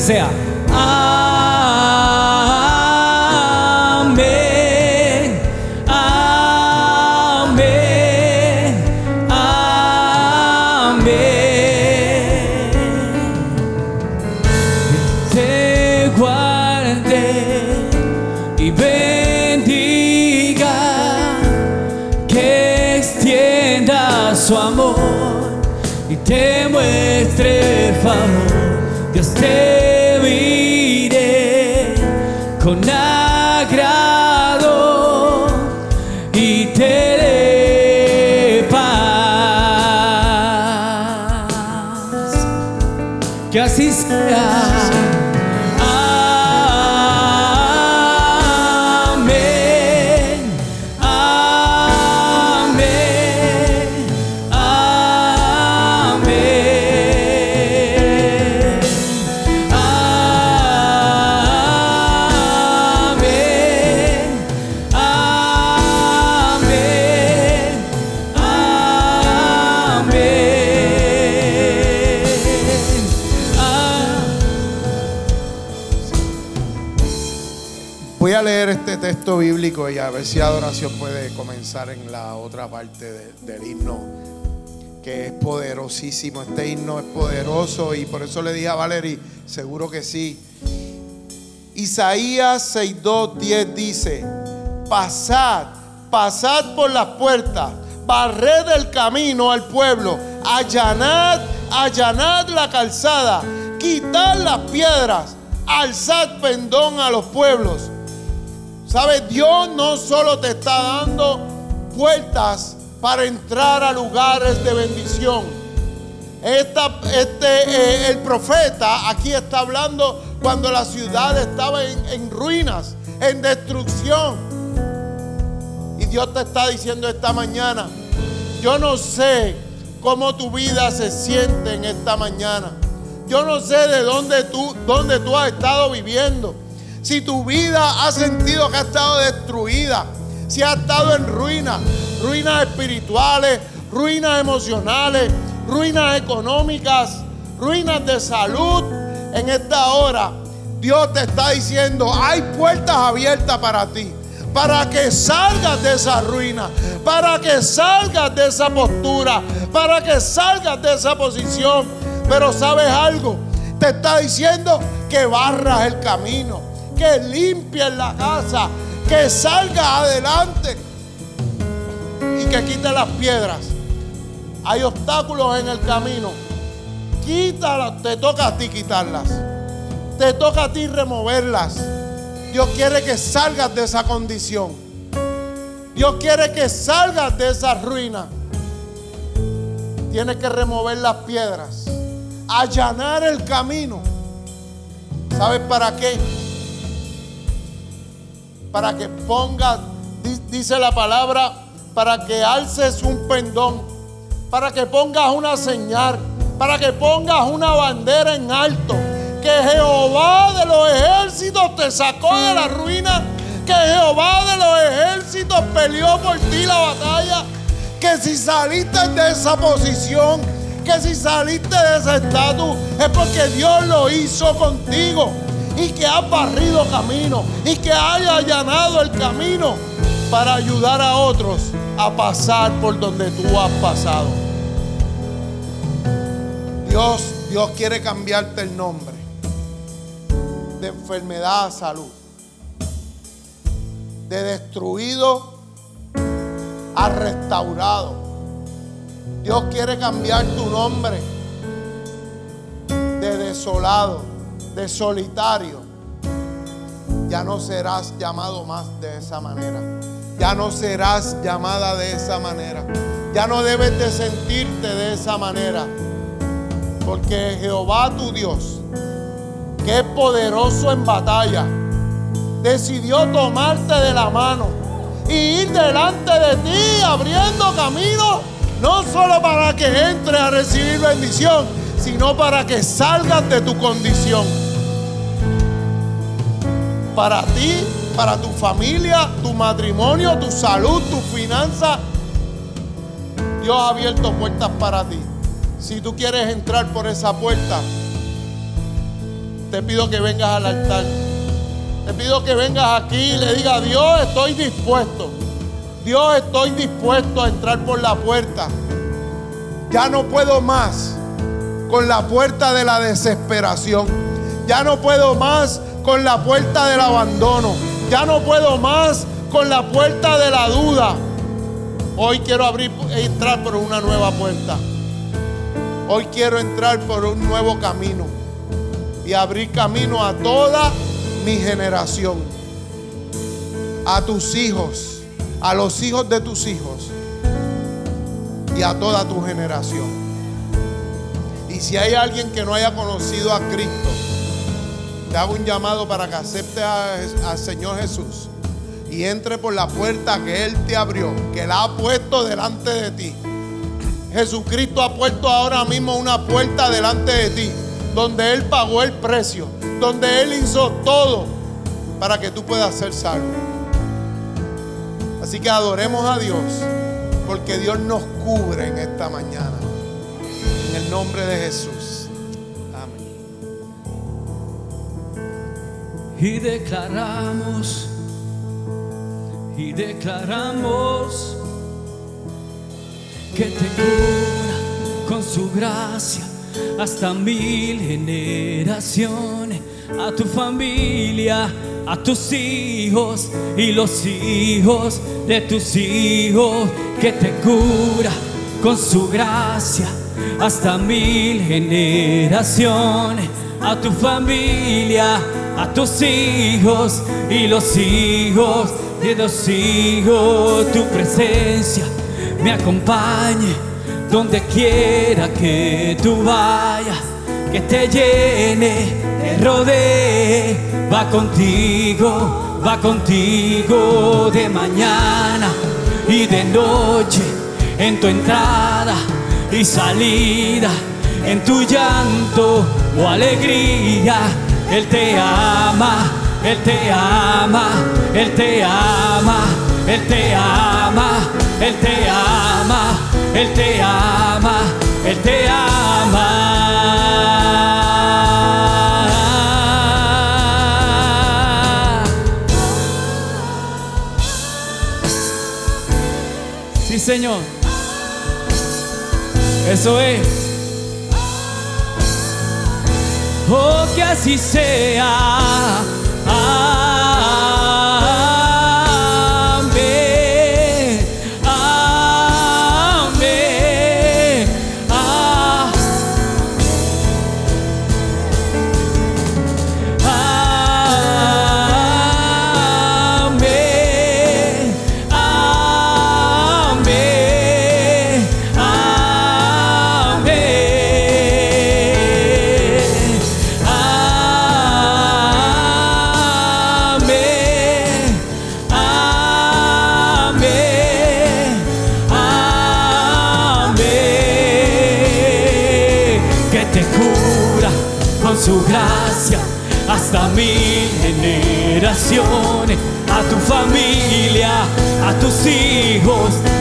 significa Que así sea. Y
a ver si adoración puede comenzar en la otra parte de- del himno, que es poderosísimo. Este himno es poderoso y por eso le dije a Valerie, seguro que sí. Isaías 6.2, 10 dice, pasad, pasad por las puertas, barred el camino al pueblo, allanad, allanad la calzada, quitad las piedras, alzad pendón a los pueblos. ¿Sabes? Dios no solo te está dando puertas para entrar a lugares de bendición. Este, eh, el profeta aquí está hablando cuando la ciudad estaba en, en ruinas, en destrucción. Y Dios te está diciendo esta mañana, yo no sé cómo tu vida se siente en esta mañana. Yo no sé de dónde tú, dónde tú has estado viviendo. Si tu vida ha sentido que ha estado destruida, si ha estado en ruinas, ruinas espirituales, ruinas emocionales, ruinas económicas, ruinas de salud. En esta hora, Dios te está diciendo, hay puertas abiertas para ti. Para que salgas de esa ruina, para que salgas de esa postura, para que salgas de esa posición. Pero sabes algo, te está diciendo que barras el camino, que limpies la casa, que salgas adelante y que quites las piedras. Hay obstáculos en el camino. Quítalas, te toca a ti quitarlas. Te toca a ti removerlas. Dios quiere que salgas de esa condición. Dios quiere que salgas de esa ruina. Tienes que remover las piedras, allanar el camino. ¿Sabes para qué? Para que pongas, dice la palabra, para que alces un pendón, para que pongas una señal, para que pongas una bandera en alto que Jehová de los ejércitos te sacó de la ruina, que Jehová de los ejércitos peleó por ti la batalla, que si saliste de esa posición, que si saliste de ese estatus, es porque Dios lo hizo contigo y que has barrido camino y que haya allanado el camino para ayudar a otros a pasar por donde tú has pasado. Dios, Dios quiere cambiarte el nombre de enfermedad a salud, de destruido a restaurado. Dios quiere cambiar tu nombre de desolado, de solitario. Ya no serás llamado más de esa manera. Ya no serás llamada de esa manera. Ya no debes de sentirte de esa manera. Porque Jehová tu Dios que es poderoso en batalla, decidió tomarte de la mano y ir delante de ti abriendo camino, no solo para que entres a recibir bendición, sino para que salgas de tu condición. Para ti, para tu familia, tu matrimonio, tu salud, tu finanza, Dios ha abierto puertas para ti. Si tú quieres entrar por esa puerta, te pido que vengas al altar. Te pido que vengas aquí y le digas, Dios, estoy dispuesto. Dios, estoy dispuesto a entrar por la puerta. Ya no puedo más con la puerta de la desesperación. Ya no puedo más con la puerta del abandono. Ya no puedo más con la puerta de la duda. Hoy quiero abrir entrar por una nueva puerta. Hoy quiero entrar por un nuevo camino y abrir camino a toda mi generación, a tus hijos, a los hijos de tus hijos y a toda tu generación. Y si hay alguien que no haya conocido a Cristo, te hago un llamado para que acepte al Señor Jesús y entre por la puerta que Él te abrió, que la ha puesto delante de ti. Jesucristo ha puesto ahora mismo una puerta delante de ti donde Él pagó el precio, donde Él hizo todo para que tú puedas ser salvo. Así que adoremos a Dios, porque Dios nos cubre en esta mañana. En el nombre de Jesús.
Y declaramos, y declaramos que te cura con su gracia hasta mil generaciones, a tu familia, a tus hijos y los hijos de tus hijos, que te cura con su gracia hasta mil generaciones, a tu familia, a tus hijos y los hijos de los hijos, tu presencia me acompañe donde quiera que tú vayas, que te llene, te rodee, va contigo, va contigo de mañana y de noche, en tu entrada y salida, en tu llanto o alegría, él te ama, Él te ama, Él te ama, Él te ama, Él te ama, Él te ama, Él te ama. Sí, Señor. Eso es. Oh, que así sea.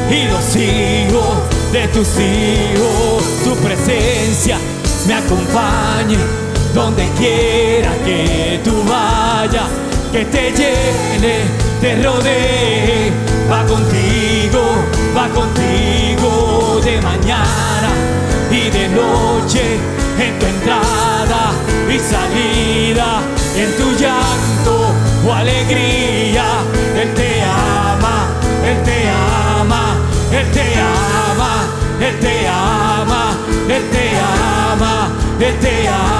Y los hijos de tus hijos. Tu presencia me acompañe donde quiera que tú vayas, que te llene, te rodee, va contigo, va contigo de mañana y de noche en tu entrada y salida, en tu llanto o alegría. Él te ama, Él te ama.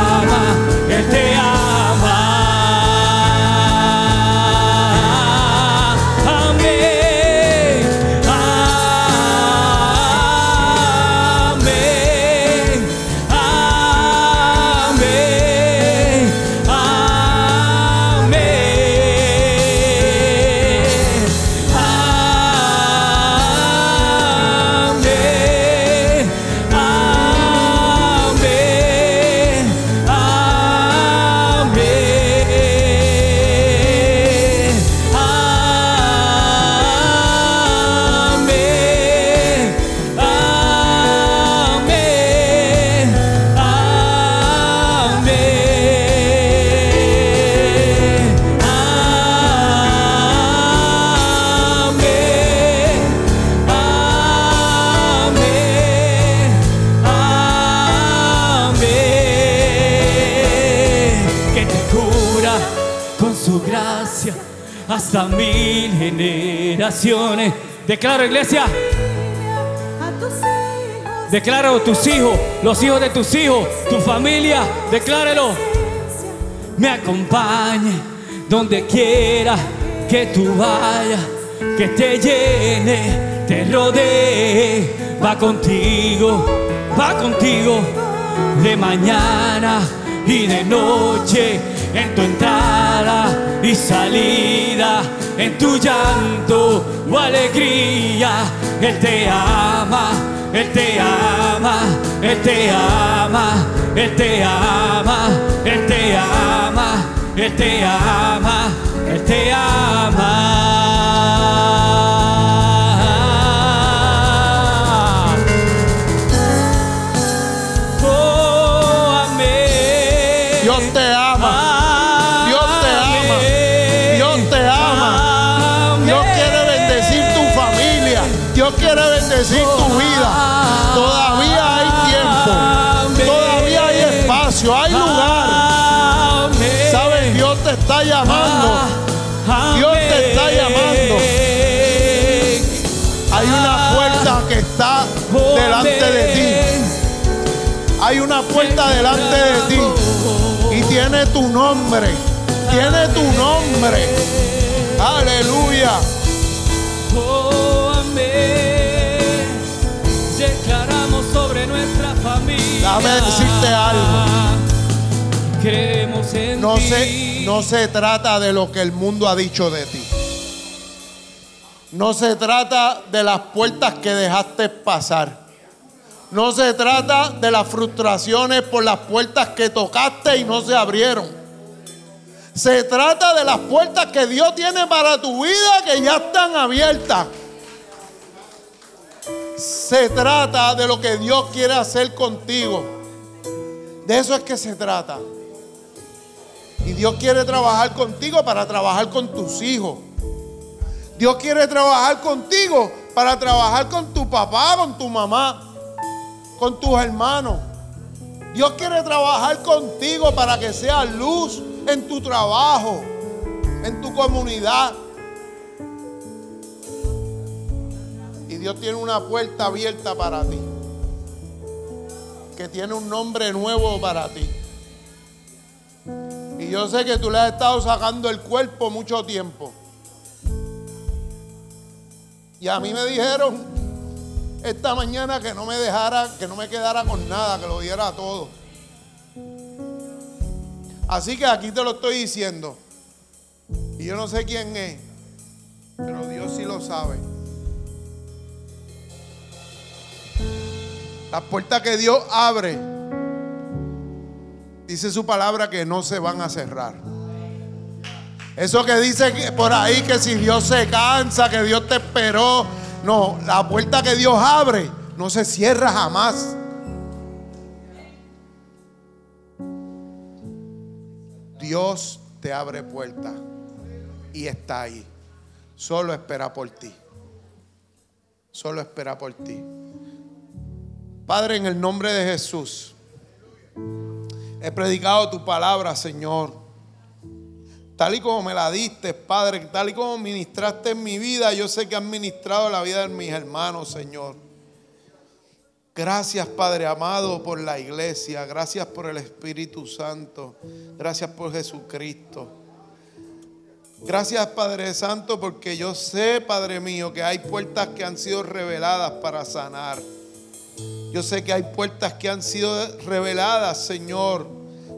Hasta mil generaciones. Declaro, iglesia. Declaro tus hijos, los hijos de tus hijos, tu familia. Declárelo. Me acompañe donde quiera que tú vayas, que te llene, te rodee. Va contigo, va contigo de mañana y de noche, en tu entrada y salida, en tu llanto o alegría. Él te ama, Él te ama, Él te ama, Él te ama, Él te ama, Él te ama, Él te ama.
Dios quiere bendecir tu vida. Todavía hay tiempo. Todavía hay espacio. Hay lugar. ¿Sabes? Dios te está llamando. Dios te está llamando. Hay una puerta que está delante de ti. Hay una puerta delante de ti. Y tiene tu nombre. Tiene tu nombre. Aleluya. Déjame decirte algo. No se, no se trata de lo que el mundo ha dicho de ti. No se trata de las puertas que dejaste pasar. No se trata de las frustraciones por las puertas que tocaste y no se abrieron. Se trata de las puertas que Dios tiene para tu vida que ya están abiertas. Se trata de lo que Dios quiere hacer contigo. De eso es que se trata. Y Dios quiere trabajar contigo para trabajar con tus hijos. Dios quiere trabajar contigo para trabajar con tu papá, con tu mamá, con tus hermanos. Dios quiere trabajar contigo para que seas luz en tu trabajo, en tu comunidad. Dios tiene una puerta abierta para ti, que tiene un nombre nuevo para ti. Y yo sé que tú le has estado sacando el cuerpo mucho tiempo. Y a mí me dijeron esta mañana que no me dejara, que no me quedara con nada, que lo diera todo. Así que aquí te lo estoy diciendo. Y yo no sé quién es, pero Dios sí lo sabe. Las puertas que Dios abre, dice su palabra que no se van a cerrar. Eso que dice por ahí que si Dios se cansa, que Dios te esperó. No, la puerta que Dios abre no se cierra jamás. Dios te abre puertas y está ahí. Solo espera por ti. Solo espera por ti. Padre, en el nombre de Jesús, he predicado tu palabra, Señor. Tal y como me la diste, Padre, tal y como ministraste en mi vida, yo sé que has ministrado la vida de mis hermanos, Señor. Gracias, Padre amado, por la iglesia. Gracias por el Espíritu Santo. Gracias por Jesucristo. Gracias, Padre Santo, porque yo sé, Padre mío, que hay puertas que han sido reveladas para sanar. Yo sé que hay puertas que han sido reveladas, Señor,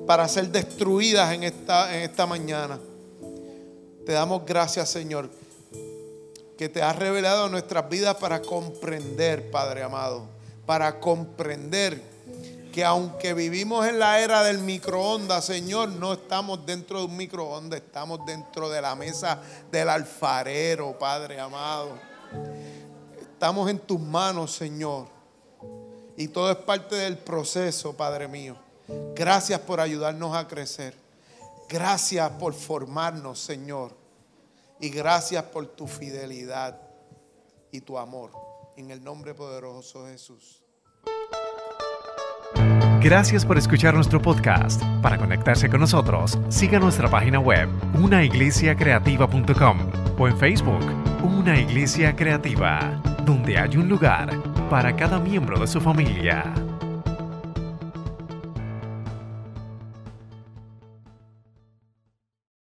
para ser destruidas en esta, mañana. Te damos gracias, Señor, que te has revelado nuestras vidas para comprender, Padre amado, para comprender que aunque vivimos en la era del microondas, Señor, no estamos dentro de un microondas, estamos dentro de la mesa del alfarero, Padre amado. Estamos en tus manos, Señor. Y todo es parte del proceso, Padre mío. Gracias por ayudarnos a crecer. Gracias por formarnos, Señor. Y gracias por tu fidelidad y tu amor. En el nombre poderoso de Jesús.
Gracias por escuchar nuestro podcast. Para conectarse con nosotros, siga nuestra página web, unaiglesiacreativa.com o en Facebook, Una Iglesia Creativa, donde hay un lugar para cada miembro de su familia.